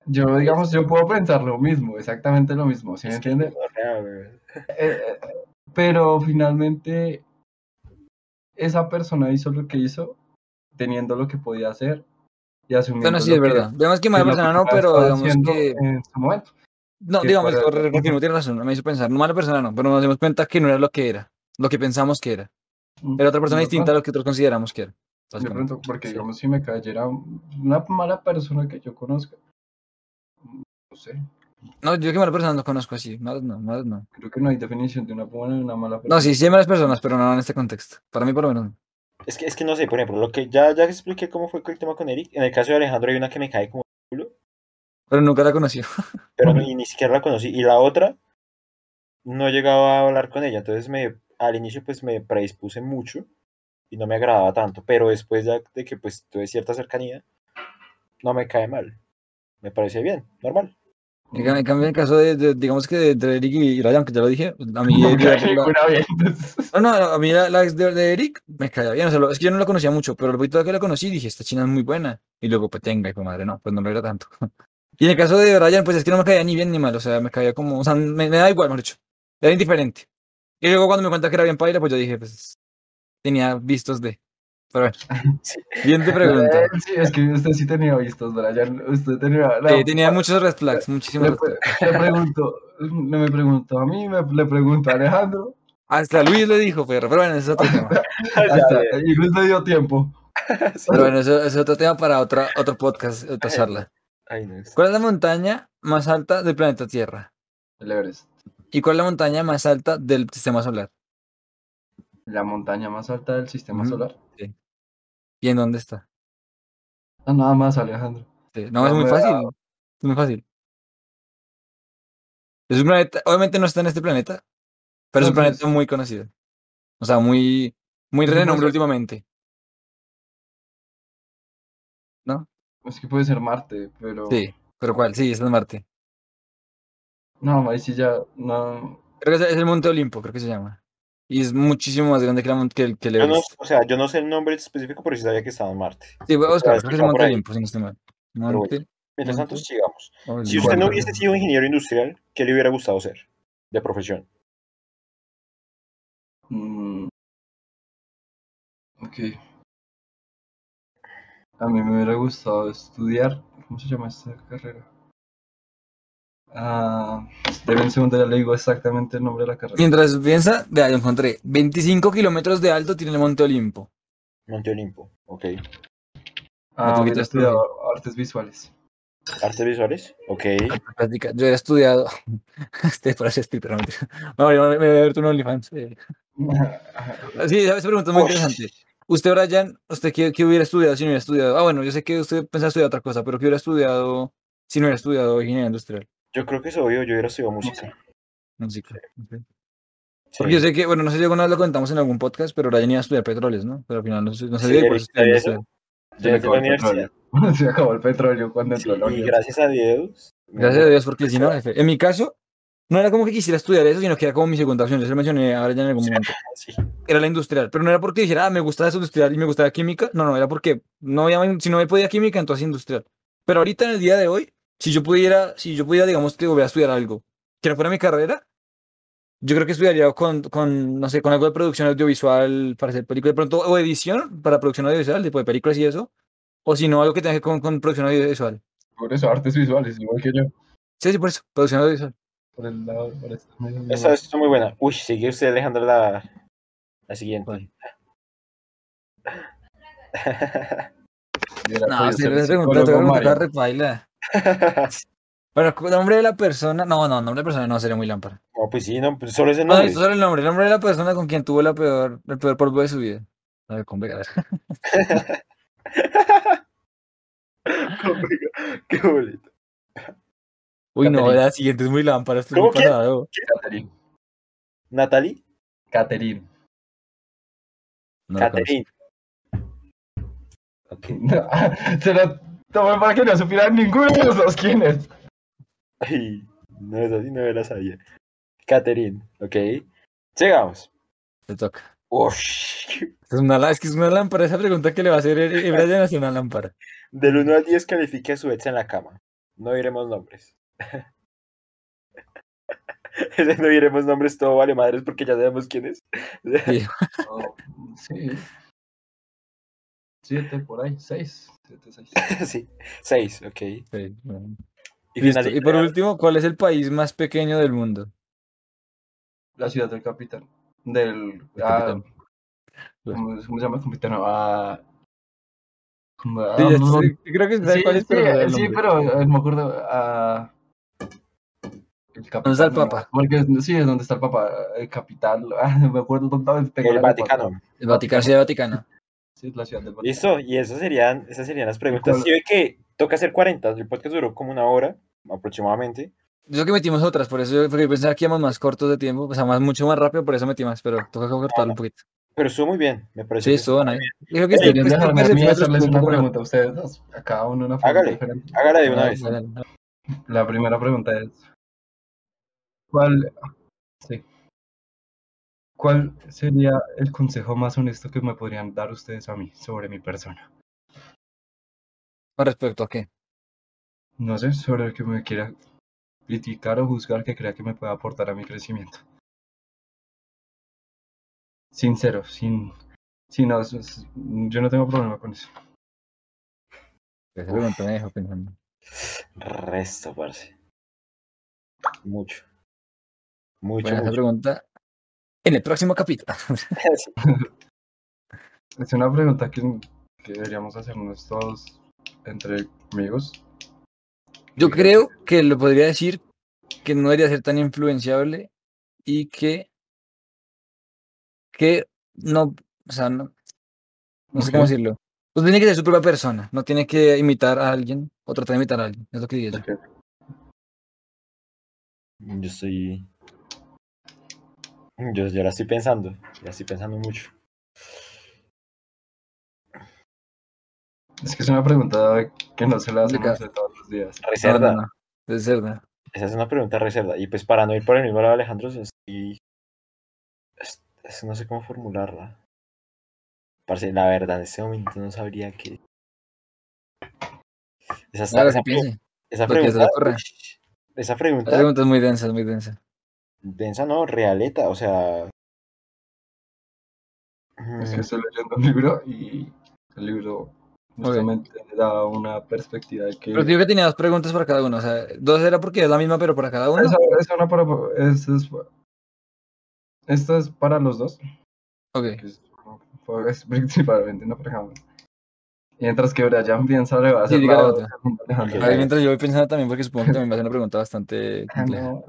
C: Yo, digamos, yo puedo pensar lo mismo, exactamente lo mismo, ¿sí me
A: Es que-
C: entiende?
A: Real, güey.
C: Eh, eh, pero finalmente esa persona hizo lo que hizo, teniendo lo que podía hacer y asumiendo
B: Bueno, sí, es verdad. Digamos que mala persona no, pero digamos que.
C: en su momento.
B: No, digamos, refirmo, tiene razón. Me hizo pensar. No mala persona no, pero nos dimos cuenta que no era lo que era. Lo que pensamos que era. Era otra persona distinta a lo que otros consideramos que era.
C: De pronto, porque
A: Sí.
C: digamos, si me cayera una mala persona que yo conozca, no sé,
B: No, yo que mala persona no conozco así. Malas no, malas no.
C: creo que no hay definición de una buena y una mala persona.
B: No, sí, sí hay malas personas, pero no en este contexto. Para mí, por lo menos.
A: Es que, es que no sé, por ejemplo, lo que ya, ya expliqué cómo fue el tema con Eric. En el caso de Alejandro hay una que me cae como culo,
B: Pero nunca la conocí.
A: pero y ni siquiera la conocí. Y la otra, no llegaba a hablar con ella. Entonces me, al inicio pues me predispuse mucho y no me agradaba tanto. Pero después ya de que pues tuve cierta cercanía, no me cae mal. Me parece bien, normal.
B: En cambio, en el caso de, de- digamos que de, de Eric y Ryan, que ya lo dije, a mí,
C: No
B: la- no, no, a mí la, la ex de, de Eric me caía bien. O sea, lo- es que yo no la conocía mucho, pero lo poquito que la conocí dije, esta china es muy buena. Y luego, pues tenga, y pues madre, no, pues no lo era tanto. Y en el caso de Ryan, pues es que no me caía ni bien ni mal. O sea, me caía como, o sea, me, me da igual, mejor dicho. Era indiferente. Y luego cuando me cuenta que era bien paila, pues yo dije, pues tenía vistos de. Pero bueno,
A: Sí.
B: siguiente pregunta.
C: Eh, Sí, es que usted sí tenía vistos, Brian. Usted tenía. la-
B: Sí, tenía muchos red flags, muchísimos
C: Le,
B: red flags.
C: le pregunto, no me preguntó a mí, me, le pregunto a Alejandro.
B: Hasta Luis le dijo, perro. Pero bueno, ese es otro tema.
C: hasta- y Luis le dio tiempo.
B: Pero bueno, eso, eso es otro tema para otra, otro podcast, otra charla.
A: Ay, no, es-
B: ¿Cuál es la montaña más alta del planeta Tierra?
C: El Everest.
B: ¿Y cuál es la montaña más alta del sistema solar?
C: La montaña más alta del sistema solar.
B: ¿Y en dónde está?
C: Ah, nada más, Alejandro.
B: Sí, No,
C: No
B: es muy fácil. Es muy fácil. Es un planeta, obviamente no está en este planeta, pero es un planeta muy conocido. O sea, muy, muy
C: ser-
B: últimamente.
C: Es que puede ser Marte, pero.
B: Sí, pero ¿cuál? Sí, es en Marte.
C: No, ahí sí ya. No.
B: Creo que es el Monte Olimpo, creo que se llama. Y es muchísimo más grande que, la, que el, que el
A: no,
B: Everest.
A: o sea, yo no sé el nombre específico, pero sí sabía que estaba en Marte.
B: Sí, voy a buscar,
A: es
B: creo
A: que
B: es Monte. Olimpo, si no estoy mal.
A: bueno. Mientras tanto, sigamos. Si usted no hubiese sido ingeniero industrial, ¿qué le hubiera gustado ser de profesión?
C: mm, Ok. A mí me hubiera gustado estudiar. ¿Cómo se llama esta carrera? Ah, un segundo, ya le digo exactamente el nombre de la carrera.
B: Mientras piensa, vea, lo encontré. 25 kilómetros de alto tiene el Monte Olimpo.
A: Monte Olimpo, ok.
C: Ah,
B: tú
C: hubiera
B: quitas tu
C: estudiado artes visuales.
A: Artes visuales, ok.
B: Yo he estudiado. Este parece stripper, no mentira. Me voy a me voy a ver tu OnlyFans. eh. Sí, esa pregunta es muy
A: Ush.
B: interesante. Usted, Brian, ¿usted qué, qué hubiera estudiado si no hubiera estudiado? Ah, bueno, yo sé que usted pensaba estudiar otra cosa, pero ¿qué hubiera estudiado si no hubiera estudiado ingeniería industrial?
A: Yo creo que es obvio, yo hubiera estudiado música.
B: Música. ok.
A: Sí.
B: Porque yo sé que, bueno, no sé si alguna vez lo contamos en algún podcast, pero Brian iba a estudiar petróleos, ¿no? Pero al final no no se
A: Sí,
B: dio por eso.
C: Se
A: Yo
C: acabó el petróleo. Se acabó el petróleo cuando
A: Sí,
C: entró la
A: y gracias a Dios.
B: Gracias a Dios, porque si no, jefe. En mi caso, no era como que quisiera estudiar eso, sino que era como mi segunda opción. Yo se lo mencioné a Brian en algún momento.
A: Sí.
B: Era la industrial, pero no era porque dijera, ah, me gusta eso industrial y me gusta la química. No, no, era porque no había, si no me podía química, entonces industrial. Pero ahorita en el día de hoy, si yo pudiera, si yo pudiera, digamos, que volver a estudiar algo que no fuera mi carrera, yo creo que estudiaría con, con, no sé, con algo de producción audiovisual para hacer películas de pronto, o edición para producción audiovisual, tipo de películas y eso, o si no, algo que tenga que ver con, con producción audiovisual.
C: Por eso, artes visuales, igual que yo.
B: Sí, sí, por eso, producción audiovisual.
C: Por el lado, por este medio.
A: Esa está muy buena. Uy, sigue usted, Alejandro, la, la siguiente.
C: Hubiera
B: No, si
C: ser
B: le preguntas, te voy a repaila. Bueno, cu- nombre de la persona. No, no, nombre de persona no sería muy lámpara.
A: no, pues sí, no, pues solo ese
B: No,
A: nombre.
B: esto solo el nombre. El nombre de la persona con quien tuvo la peor, el peor polvo de su vida. A ver, con Vega.
A: Qué bonito.
B: Uy, no,
C: Catherine.
B: la siguiente es muy lámpara. Esto es
A: ¿Cómo
B: muy
A: que?
B: pasado.
C: Catherine.
A: Natalie,
C: Catherine.
B: No.
A: Catherine. Ok.
C: Se lo tomé para que no supieran ninguno de los dos quién es.
A: Ay, no es así, no me la sabía. Catherine, ok. Sigamos.
B: Te toca.
A: Ush.
B: Es, una, es que es una lámpara. Esa pregunta que le va a hacer Brian es una lámpara.
A: Del 1 al 10 califique a su ex en la cama. No diremos nombres. No diremos nombres, todo vale madres porque ya sabemos quién es.
B: Sí.
C: Oh, sí. Siete por ahí, seis. Siete, seis.
A: sí, 6, ok.
B: Sí, bueno.
A: Y,
B: Listo. Y por último, ¿cuál es el país más pequeño del mundo?
C: La ciudad del capitán. Del.
B: El
C: ah. ¿cómo, cómo se llama? Capitán. Ah, como- ah,
B: Sí,
C: no,
B: sé, creo que
C: sí,
B: cuál es,
C: sí,
B: pero el
C: sí, pero eh, me acuerdo. ah, el capitán.
B: está el Papa?
C: Porque sí, es donde está el Papa. El capital. Ah, me acuerdo dónde
A: el
C: lengua
A: Vaticano.
B: El Vaticano, Ciudad Vaticana.
C: Sí, la ciudad del Vaticano.
A: Listo, y eso serían, esas serían las preguntas.
C: cuál?
A: Sí, ve que toca hacer 40. El podcast duró como una hora aproximadamente.
B: Yo que metimos otras, por eso yo porque pensaba que íbamos más cortos de tiempo, o sea, más, mucho más rápido, por eso metí más, pero toca cortarlo un poquito.
A: Pero estuvo muy bien, me parece.
B: Sí, estuvo nice. Yo creo que
A: Ey,
B: este,
C: ¿Quieren
B: este
C: dejarme a
B: podcast
C: mí
B: fue
C: hacerles
B: un
C: una pregunta a ustedes dos? A cada uno una pregunta
A: Hágale.
C: diferente.
A: Hágala de una
B: Ah,
A: vez.
C: La primera pregunta es: ¿Cuál, sí, ¿Cuál sería el consejo más honesto que me podrían dar ustedes a mí sobre mi persona?
B: Con respecto a qué.
C: No sé, sobre el que me quiera criticar o juzgar que crea que me pueda aportar a mi crecimiento. Sincero, sin, sin no, es- es- yo no tengo problema con eso.
B: Esa pregunta me dejó pensando.
A: Resto, parce. Mucho. Mucho,
B: Bueno, esa
A: mucho.
B: pregunta en el próximo capítulo.
A: Sí.
C: Es una pregunta que, que deberíamos hacernos todos entre amigos.
B: Yo creo que lo podría decir que no debería ser tan influenciable y que, que no, o sea, no, no sé cómo decirlo. Pues tiene que ser su propia persona, no tiene que imitar a alguien o tratar de imitar a alguien, es lo que diría yo.
A: Yo estoy. Yo, yo la estoy pensando. La estoy pensando mucho.
C: Es que es una pregunta que no se la de todos los días.
A: Reserva.
B: no, no, es cerda.
A: Esa es una pregunta reserva. Y pues para no ir por el mismo lado, Alejandro, estoy... es- es- no sé cómo formularla. Parce, la verdad, en este momento no sabría qué. Esa, esa,
B: que
A: pre-
B: piense.
A: esa
B: le
A: pregunta. esa
B: La
A: pregunta,
B: pregunta es muy densa, es muy densa.
A: Densa, no, realeta, o sea.
C: Es que estoy leyendo un libro y el libro justamente da una perspectiva de que...
B: Pero digo que tenía dos preguntas para cada uno, o sea, dos era porque es la misma, pero para cada uno.
C: Esa, esa una para... Esta es, esta es para los dos.
B: Ok.
C: que es, es principalmente una para cada uno. Mientras que Brian piensa le va a
B: Sí,
C: hacer
B: diga
C: la otra
B: otra.
C: pregunta a Alejandro.
A: Ok.
B: A ver, mientras yo voy pensando también, porque supongo que también va a ser una pregunta bastante
C: Ah,
B: compleja.
C: no.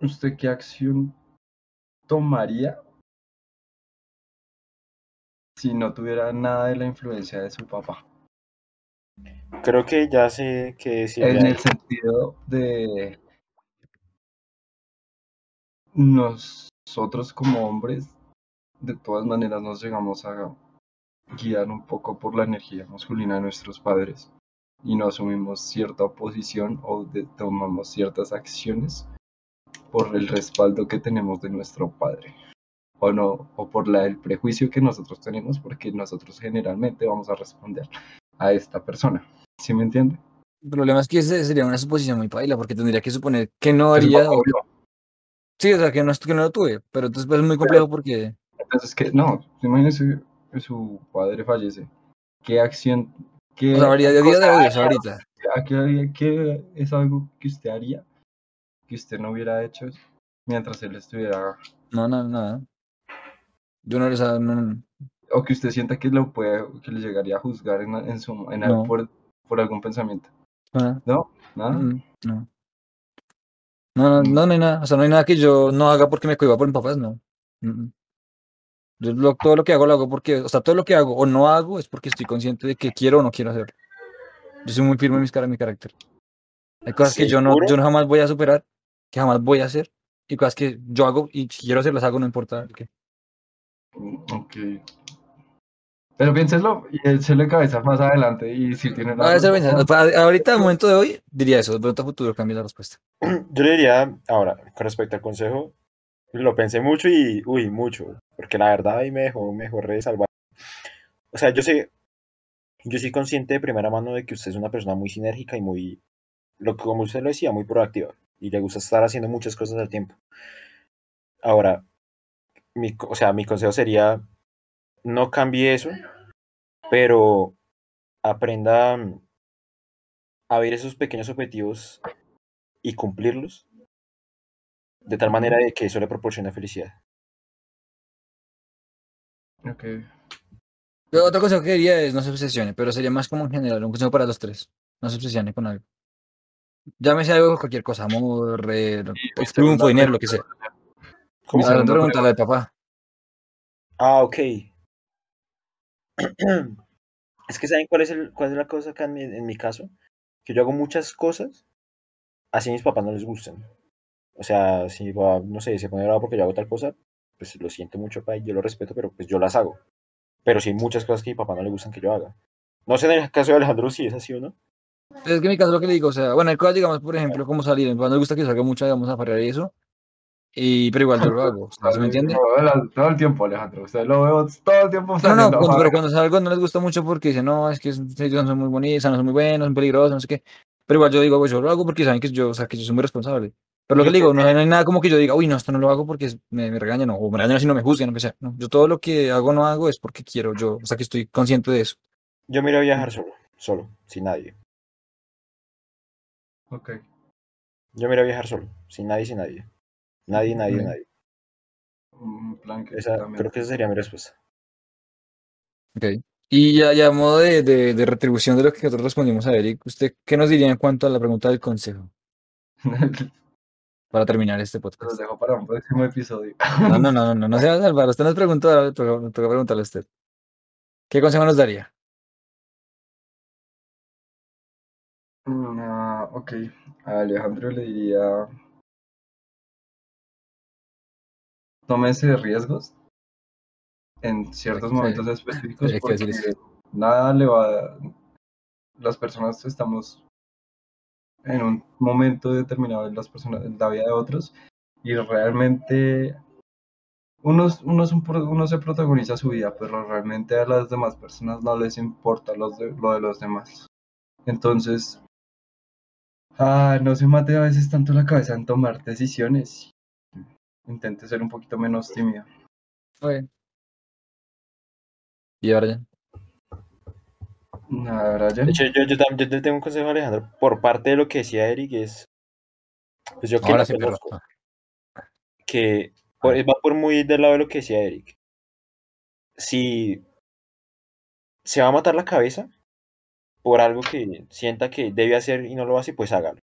C: ¿Usted qué acción tomaría si no tuviera nada de la influencia de su papá?
A: creo que ya sé que decir.
C: En el sentido de nosotros como hombres, de todas maneras nos llegamos a guiar un poco por la energía masculina de nuestros padres y no asumimos cierta posición o de- tomamos ciertas acciones por el respaldo que tenemos de nuestro padre o no o por la, el prejuicio que nosotros tenemos porque nosotros generalmente vamos a responder a esta persona ¿sí me entiende?
B: El problema es que ese sería una suposición muy paila, porque tendría que suponer que no haría. o-. Sí, o sea, que no, que no lo tuve, pero entonces pues, es muy complejo porque.
C: Entonces, que no, imagínese que su padre fallece. ¿Qué acción, qué
B: O sea, a día de hoy, o sea,
C: haría?
B: ahorita.
C: ¿A qué, haría- qué es algo que usted haría que usted no hubiera hecho mientras él estuviera,
B: No, no, nada. Yo no, sea, no, no.
C: o que usted sienta que lo puede, que le llegaría a juzgar en, en su, en
B: No.
C: por, por algún pensamiento? ¿No? ¿Nada?
B: Mm, No. No, no, no, no hay nada. O sea, no hay nada que yo no haga porque me cohiba por mis papás, no. Mm, mm. Yo lo- todo lo que hago lo hago porque, o sea, todo lo que hago o no hago es porque estoy consciente de que quiero o no quiero hacerlo. Yo soy muy firme en mis cara- en mi carácter. Hay cosas que yo no, yo no jamás voy a superar, que jamás voy a hacer, y cosas que yo hago y si quiero hacerlas hago, no importa el qué.
C: Ok. Pero piénselo y échele cabeza más adelante y si tiene
B: Ah. Pa- Ahorita, al momento de hoy, diría eso. De pronto a futuro cambia la respuesta.
A: Yo le diría, ahora, con respecto al consejo, lo pensé mucho y, uy, mucho, porque la verdad ahí me dejó, me dejó re salvar. O sea, yo sé, yo soy consciente de primera mano de que usted es una persona muy sinérgica y muy, lo que como usted lo decía, muy proactiva y le gusta estar haciendo muchas cosas al tiempo. Ahora, mi, o sea, mi consejo sería, no cambie eso, pero aprenda a ver esos pequeños objetivos y cumplirlos de tal manera de que eso le proporcione felicidad.
C: Ok.
B: Pero otra cosa que diría es no se obsesione, pero sería más como en general, un consejo para los tres. No se obsesione con algo. Llámese algo, cualquier cosa, amor, eh, triunfo,
C: segunda
B: dinero, lo que sea.
A: ¿Cómo?
B: Otra pregunta, la de papá.
A: Ah, ok. Es que ¿saben cuál es, el, cuál es la cosa acá en mi, en mi caso? Que yo hago muchas cosas así a mis papás no les gustan. O sea, si mi papá, no sé, se pone bravo porque yo hago tal cosa, pues lo siento mucho, pa, y yo lo respeto, pero pues yo las hago. Pero sí hay muchas cosas que a mi papá no le gustan que yo haga. No sé en el caso de Alejandro si es así o no.
B: Es que en mi caso lo que le digo, o sea, bueno, hay cosas, digamos, por ejemplo, como salir, no le gusta que salga mucho, digamos, a farrear y eso, y, pero igual yo lo hago, o sea, ¿se me entiende?
C: Todo el tiempo, Alejandro. Usted lo veo todo el tiempo
B: No, no, cuando, pero cuando salgo no les gusta mucho porque dicen, no, es que ellos no son muy bonitos, no son muy buenos, son peligrosos, no sé qué. Pero igual yo digo, pues yo lo hago porque saben que yo, o sea, que yo soy muy responsable. Pero lo que le digo, no, no hay nada como que yo diga, uy, no, esto no lo hago porque me, me regañan, o me regañan si no me juzgan, o que sea. No, yo todo lo que hago no hago es porque quiero yo, o sea, que estoy consciente de eso.
A: Yo me iré a viajar solo, solo, sin nadie.
C: Ok.
A: Yo me iré a viajar solo, sin nadie, sin nadie. Nadie, nadie, nadie.
C: Un plan que
A: Esa,
C: también-
A: creo que esa sería mi respuesta.
B: Ok. Y ya, ya a modo de, de, de retribución de lo que nosotros respondimos a Eric, ¿usted qué nos diría en cuanto a la pregunta del consejo? para terminar este
C: Los
B: podcast.
C: dejo para un próximo episodio.
B: No, no, no, no, no se va a salvar. Usted nos preguntó, ahora toca preguntarle a usted. ¿Qué consejo nos daría?
C: Mm, ah, ok, a Alejandro le diría, tómese riesgos en ciertos momentos específicos
B: hay que
C: porque
B: decir eso.
C: nada le va, las personas estamos en un momento determinado en las personas, en la vida de otros y realmente uno, es- uno, es un pro- uno se protagoniza su vida, pero realmente a las demás personas no les importa los de- lo de los demás. Entonces, Ah, no se mate a veces tanto la cabeza en tomar decisiones. Intente ser un poquito menos tímido.
B: Bueno. ¿Y ahora ya?
C: Nada,
A: De hecho, yo, yo, tam- yo te tengo un consejo, Alejandro, por parte de lo que decía Eric, es, pues yo que
B: Ahora sí,
A: conozco, que por- va por muy del lado de lo que decía Eric. Si se va a matar la cabeza por algo que sienta que debe hacer y no lo hace, pues hágalo.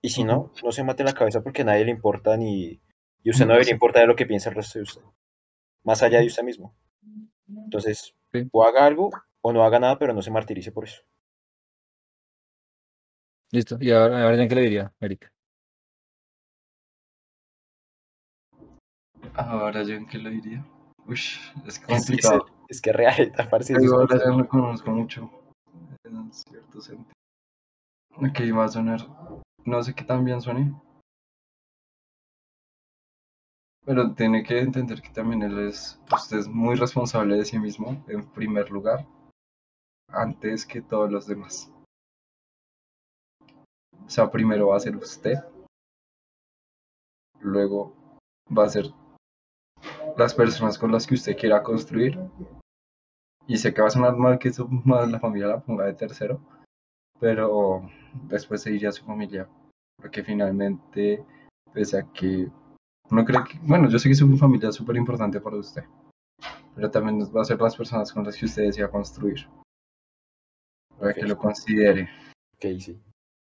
A: Y si no, no se mate la cabeza porque a nadie le importa ni... Y usted no
C: No,
A: debería importar de lo que piensa el resto de usted. Más allá de usted mismo. Entonces,
B: Sí.
A: o haga algo o no haga nada, pero no se martirice por eso.
B: Listo. ¿Y ahora, ahora ya qué le diría, Eric?
C: Ahora yo en qué le diría. Uy, es
A: Es, es,
C: complicado.
A: es que real, parce, eso es
C: Yo ahora ya lo conozco mucho. En cierto sentido. Ok, va a sonar. No sé qué tan bien suene. Pero tiene que entender que también él es. Usted es muy responsable de sí mismo, en primer lugar. Antes que todos los demás. O sea, primero va a ser usted. Luego va a ser las personas con las que usted quiera construir. Y sé que va a sonar mal que su, la familia la ponga de tercero, pero después se iría a su familia. Porque finalmente, pese a que no cree que, bueno, yo sé que su familia es súper importante para usted, pero también va a ser las personas con las que usted desea construir. Para que lo considere.
A: Ok, sí.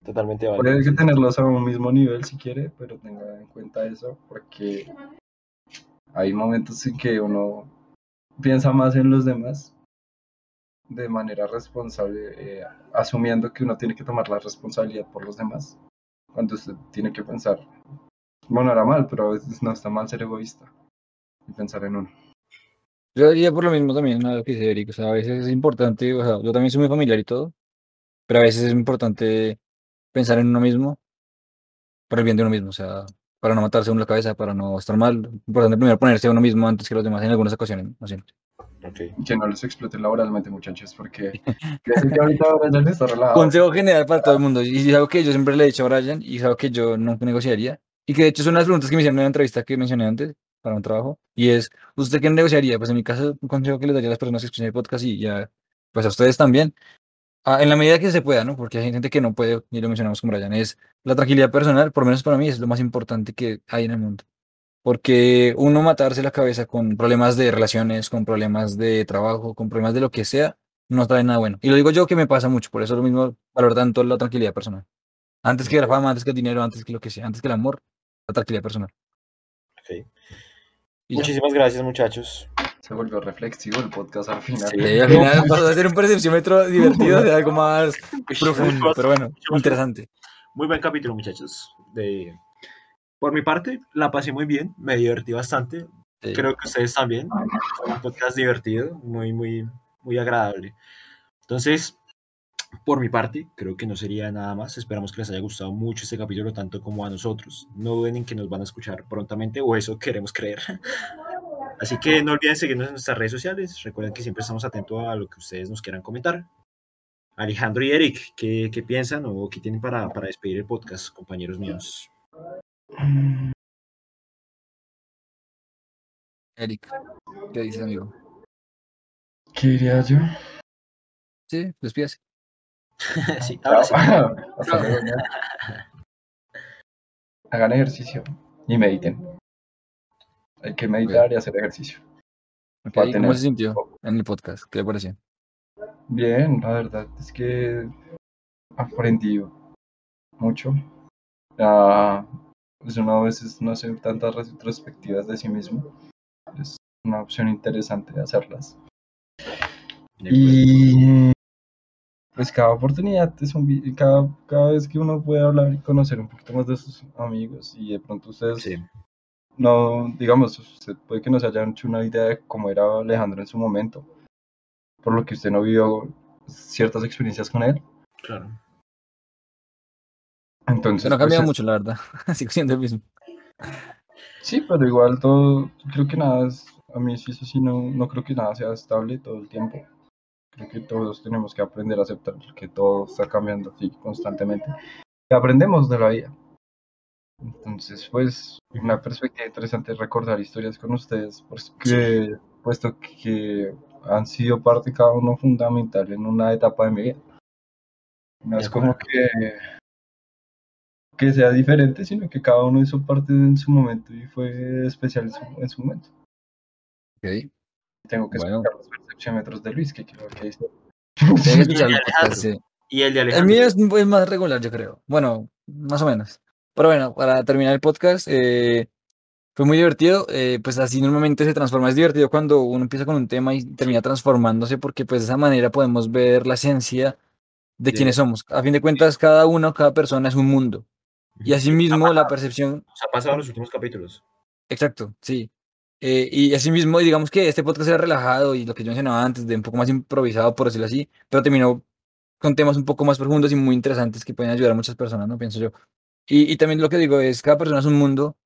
A: Totalmente
C: Puede
A: válido.
C: que tenerlos a un mismo nivel si quiere, pero tenga en cuenta eso porque hay momentos en que uno piensa más en los demás de manera responsable, eh, asumiendo que uno tiene que tomar la responsabilidad por los demás, cuando usted tiene que pensar, bueno, era mal, pero a veces no está mal ser egoísta y pensar en uno.
B: Yo diría por lo mismo también a lo que dice Eric. O sea, a veces es importante, o sea, yo también soy muy familiar y todo, pero a veces es importante pensar en uno mismo por el bien de uno mismo, o sea, para no matarse uno la cabeza, para no estar mal. Importante primero ponerse a uno mismo antes que los demás en algunas ocasiones, no siempre.
A: Ok.
C: Que no los exploten laboralmente, muchachos, porque que ahorita Brian está relajado.
B: Consejo general para todo el mundo, y es algo que yo siempre le he dicho a Brian, y es algo que yo nunca negociaría, y que de hecho son las preguntas que me hicieron en la entrevista que mencioné antes para un trabajo, y es, ¿usted qué negociaría? Pues en mi caso, un consejo que les daría a las personas que escuchan el podcast y ya, pues a ustedes también, ah, en la medida que se pueda, ¿no? Porque hay gente que no puede, y lo mencionamos con Brian, es la tranquilidad personal, por lo menos para mí, es lo más importante que hay en el mundo. Porque uno matarse la cabeza con problemas de relaciones, con problemas de trabajo, con problemas de lo que sea, no trae nada bueno. Y lo digo yo que me pasa mucho, por eso lo mismo valoro tanto la tranquilidad personal. Antes que la fama, antes que el dinero, antes que lo que sea, antes que el amor, la tranquilidad personal.
A: ok.
B: Y ya.
A: Muchísimas gracias, muchachos.
C: Se volvió reflexivo el podcast al final.
A: Sí.
B: Al final pasó a ser un percepciómetro divertido de algo más profundo, pero bueno, interesante.
A: Muy buen capítulo, muchachos. De... Por mi parte, la pasé muy bien, me divertí bastante.
B: Sí.
A: Creo que ustedes también. Fue un podcast divertido, muy, muy, muy agradable. Entonces, por mi parte, creo que no sería nada más. Esperamos que les haya gustado mucho este capítulo, tanto como a nosotros. No duden en que nos van a escuchar prontamente, o eso queremos creer. Así que no olviden seguirnos en nuestras redes sociales. Recuerden que siempre estamos atentos a lo que ustedes nos quieran comentar. Alejandro y Eric, ¿qué, qué piensan o qué tienen para, para despedir el podcast, compañeros míos?
B: Eric, ¿qué dices, amigo?
C: ¿Qué diría yo?
B: Sí, despídase.
A: sí, ahora sí.
C: Hagan ejercicio y mediten. Hay que meditar y hacer ejercicio.
B: Ok,
C: Va a
B: ¿Cómo
C: tener-
B: se sintió en el podcast? ¿Qué le pareció?
C: Bien, la verdad es que aprendí mucho. Ah, pues uno a veces no hace tantas retrospectivas de sí mismo. Es una opción interesante hacerlas. Y pues cada oportunidad es un cada, cada vez que uno puede hablar y conocer un poquito más de sus amigos y de pronto ustedes
A: Sí.
C: no, digamos, usted puede que no se hayan hecho una idea de cómo era Alejandro en su momento, por lo que usted no vivió ciertas experiencias con él.
A: Claro.
C: Entonces,
B: no ha
C: pues,
B: cambiado
C: es-
B: mucho, la verdad. Sigo siendo el mismo.
C: sí, pero igual todo, creo que nada es, a mí sí, eso sí, no, no creo que nada sea estable todo el tiempo. Creo que todos tenemos que aprender a aceptar que todo está cambiando así constantemente. Y aprendemos de la vida. Entonces, pues, una perspectiva interesante es recordar historias con ustedes, porque, puesto que han sido parte cada uno fundamental en una etapa de mi vida. No es como que, que sea diferente, sino que cada uno hizo parte en su momento y fue especial en su, en su momento.
B: Ok.
C: Tengo que
B: Bueno.
C: explicar los percepciómetros de Luis, que quiero que dice.
B: Que
A: Y el
B: escuchar
A: de Alejandro.
B: sí.
A: El
B: mío es, es más regular, yo creo. Bueno, más o menos. Pero bueno, para terminar el podcast, eh, fue muy divertido. eh, pues así normalmente se transforma. Es divertido cuando uno empieza con un tema y termina transformándose, porque pues de esa manera podemos ver la esencia de
A: De-
B: quiénes somos. A fin de cuentas, cada uno, cada persona es un mundo. Y asimismo, la percepción
A: nos ha pasado en los últimos capítulos.
B: Exacto, sí. Eh, y asimismo, digamos que este podcast era relajado y lo que yo mencionaba antes, de un poco más improvisado, por decirlo así, pero terminó con temas un poco más profundos y muy interesantes que pueden ayudar a muchas personas, ¿no? Pienso yo. Y, y también lo que digo es, cada persona es un mundo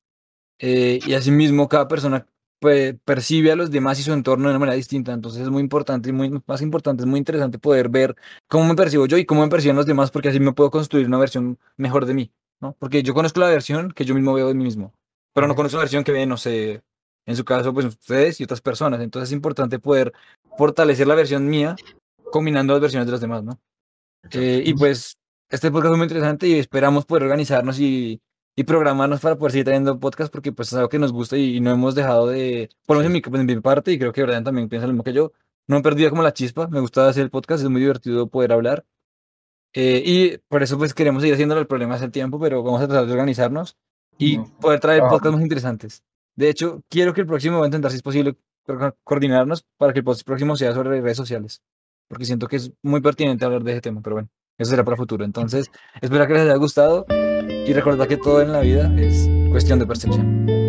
B: eh, y asimismo cada persona pues, percibe a los demás y su entorno de una manera distinta. Entonces es muy importante y muy, más importante, es muy interesante poder ver cómo me percibo yo y cómo me perciben los demás, porque así me puedo construir una versión mejor de mí, ¿no? Porque yo conozco la versión que yo mismo veo de mí mismo, pero no conozco la versión que ven, no sé, en su caso, pues ustedes y otras personas. Entonces es importante poder fortalecer la versión mía combinando las versiones de los demás, ¿no? Eh, y pues este podcast fue muy interesante y esperamos poder organizarnos y, y programarnos para poder seguir trayendo podcast porque pues es algo que nos gusta y, y no hemos dejado de, por lo menos en mi, en mi parte y creo que Brian también piensa lo mismo que yo, no he perdido como la chispa, me gusta hacer el podcast, es muy divertido poder hablar eh, y por eso pues queremos seguir haciéndolo, el problema es el tiempo, pero vamos a tratar de organizarnos y
C: Ujú.
B: poder traer
C: Ah.
B: podcasts más interesantes. De hecho, quiero que el próximo voy a intentar, si es posible, co- coordinarnos para que el próximo sea sobre redes sociales, porque siento que es muy pertinente hablar de ese tema, pero bueno, eso será para el futuro. Entonces, espero que les haya gustado y recordad que todo en la vida es cuestión de percepción.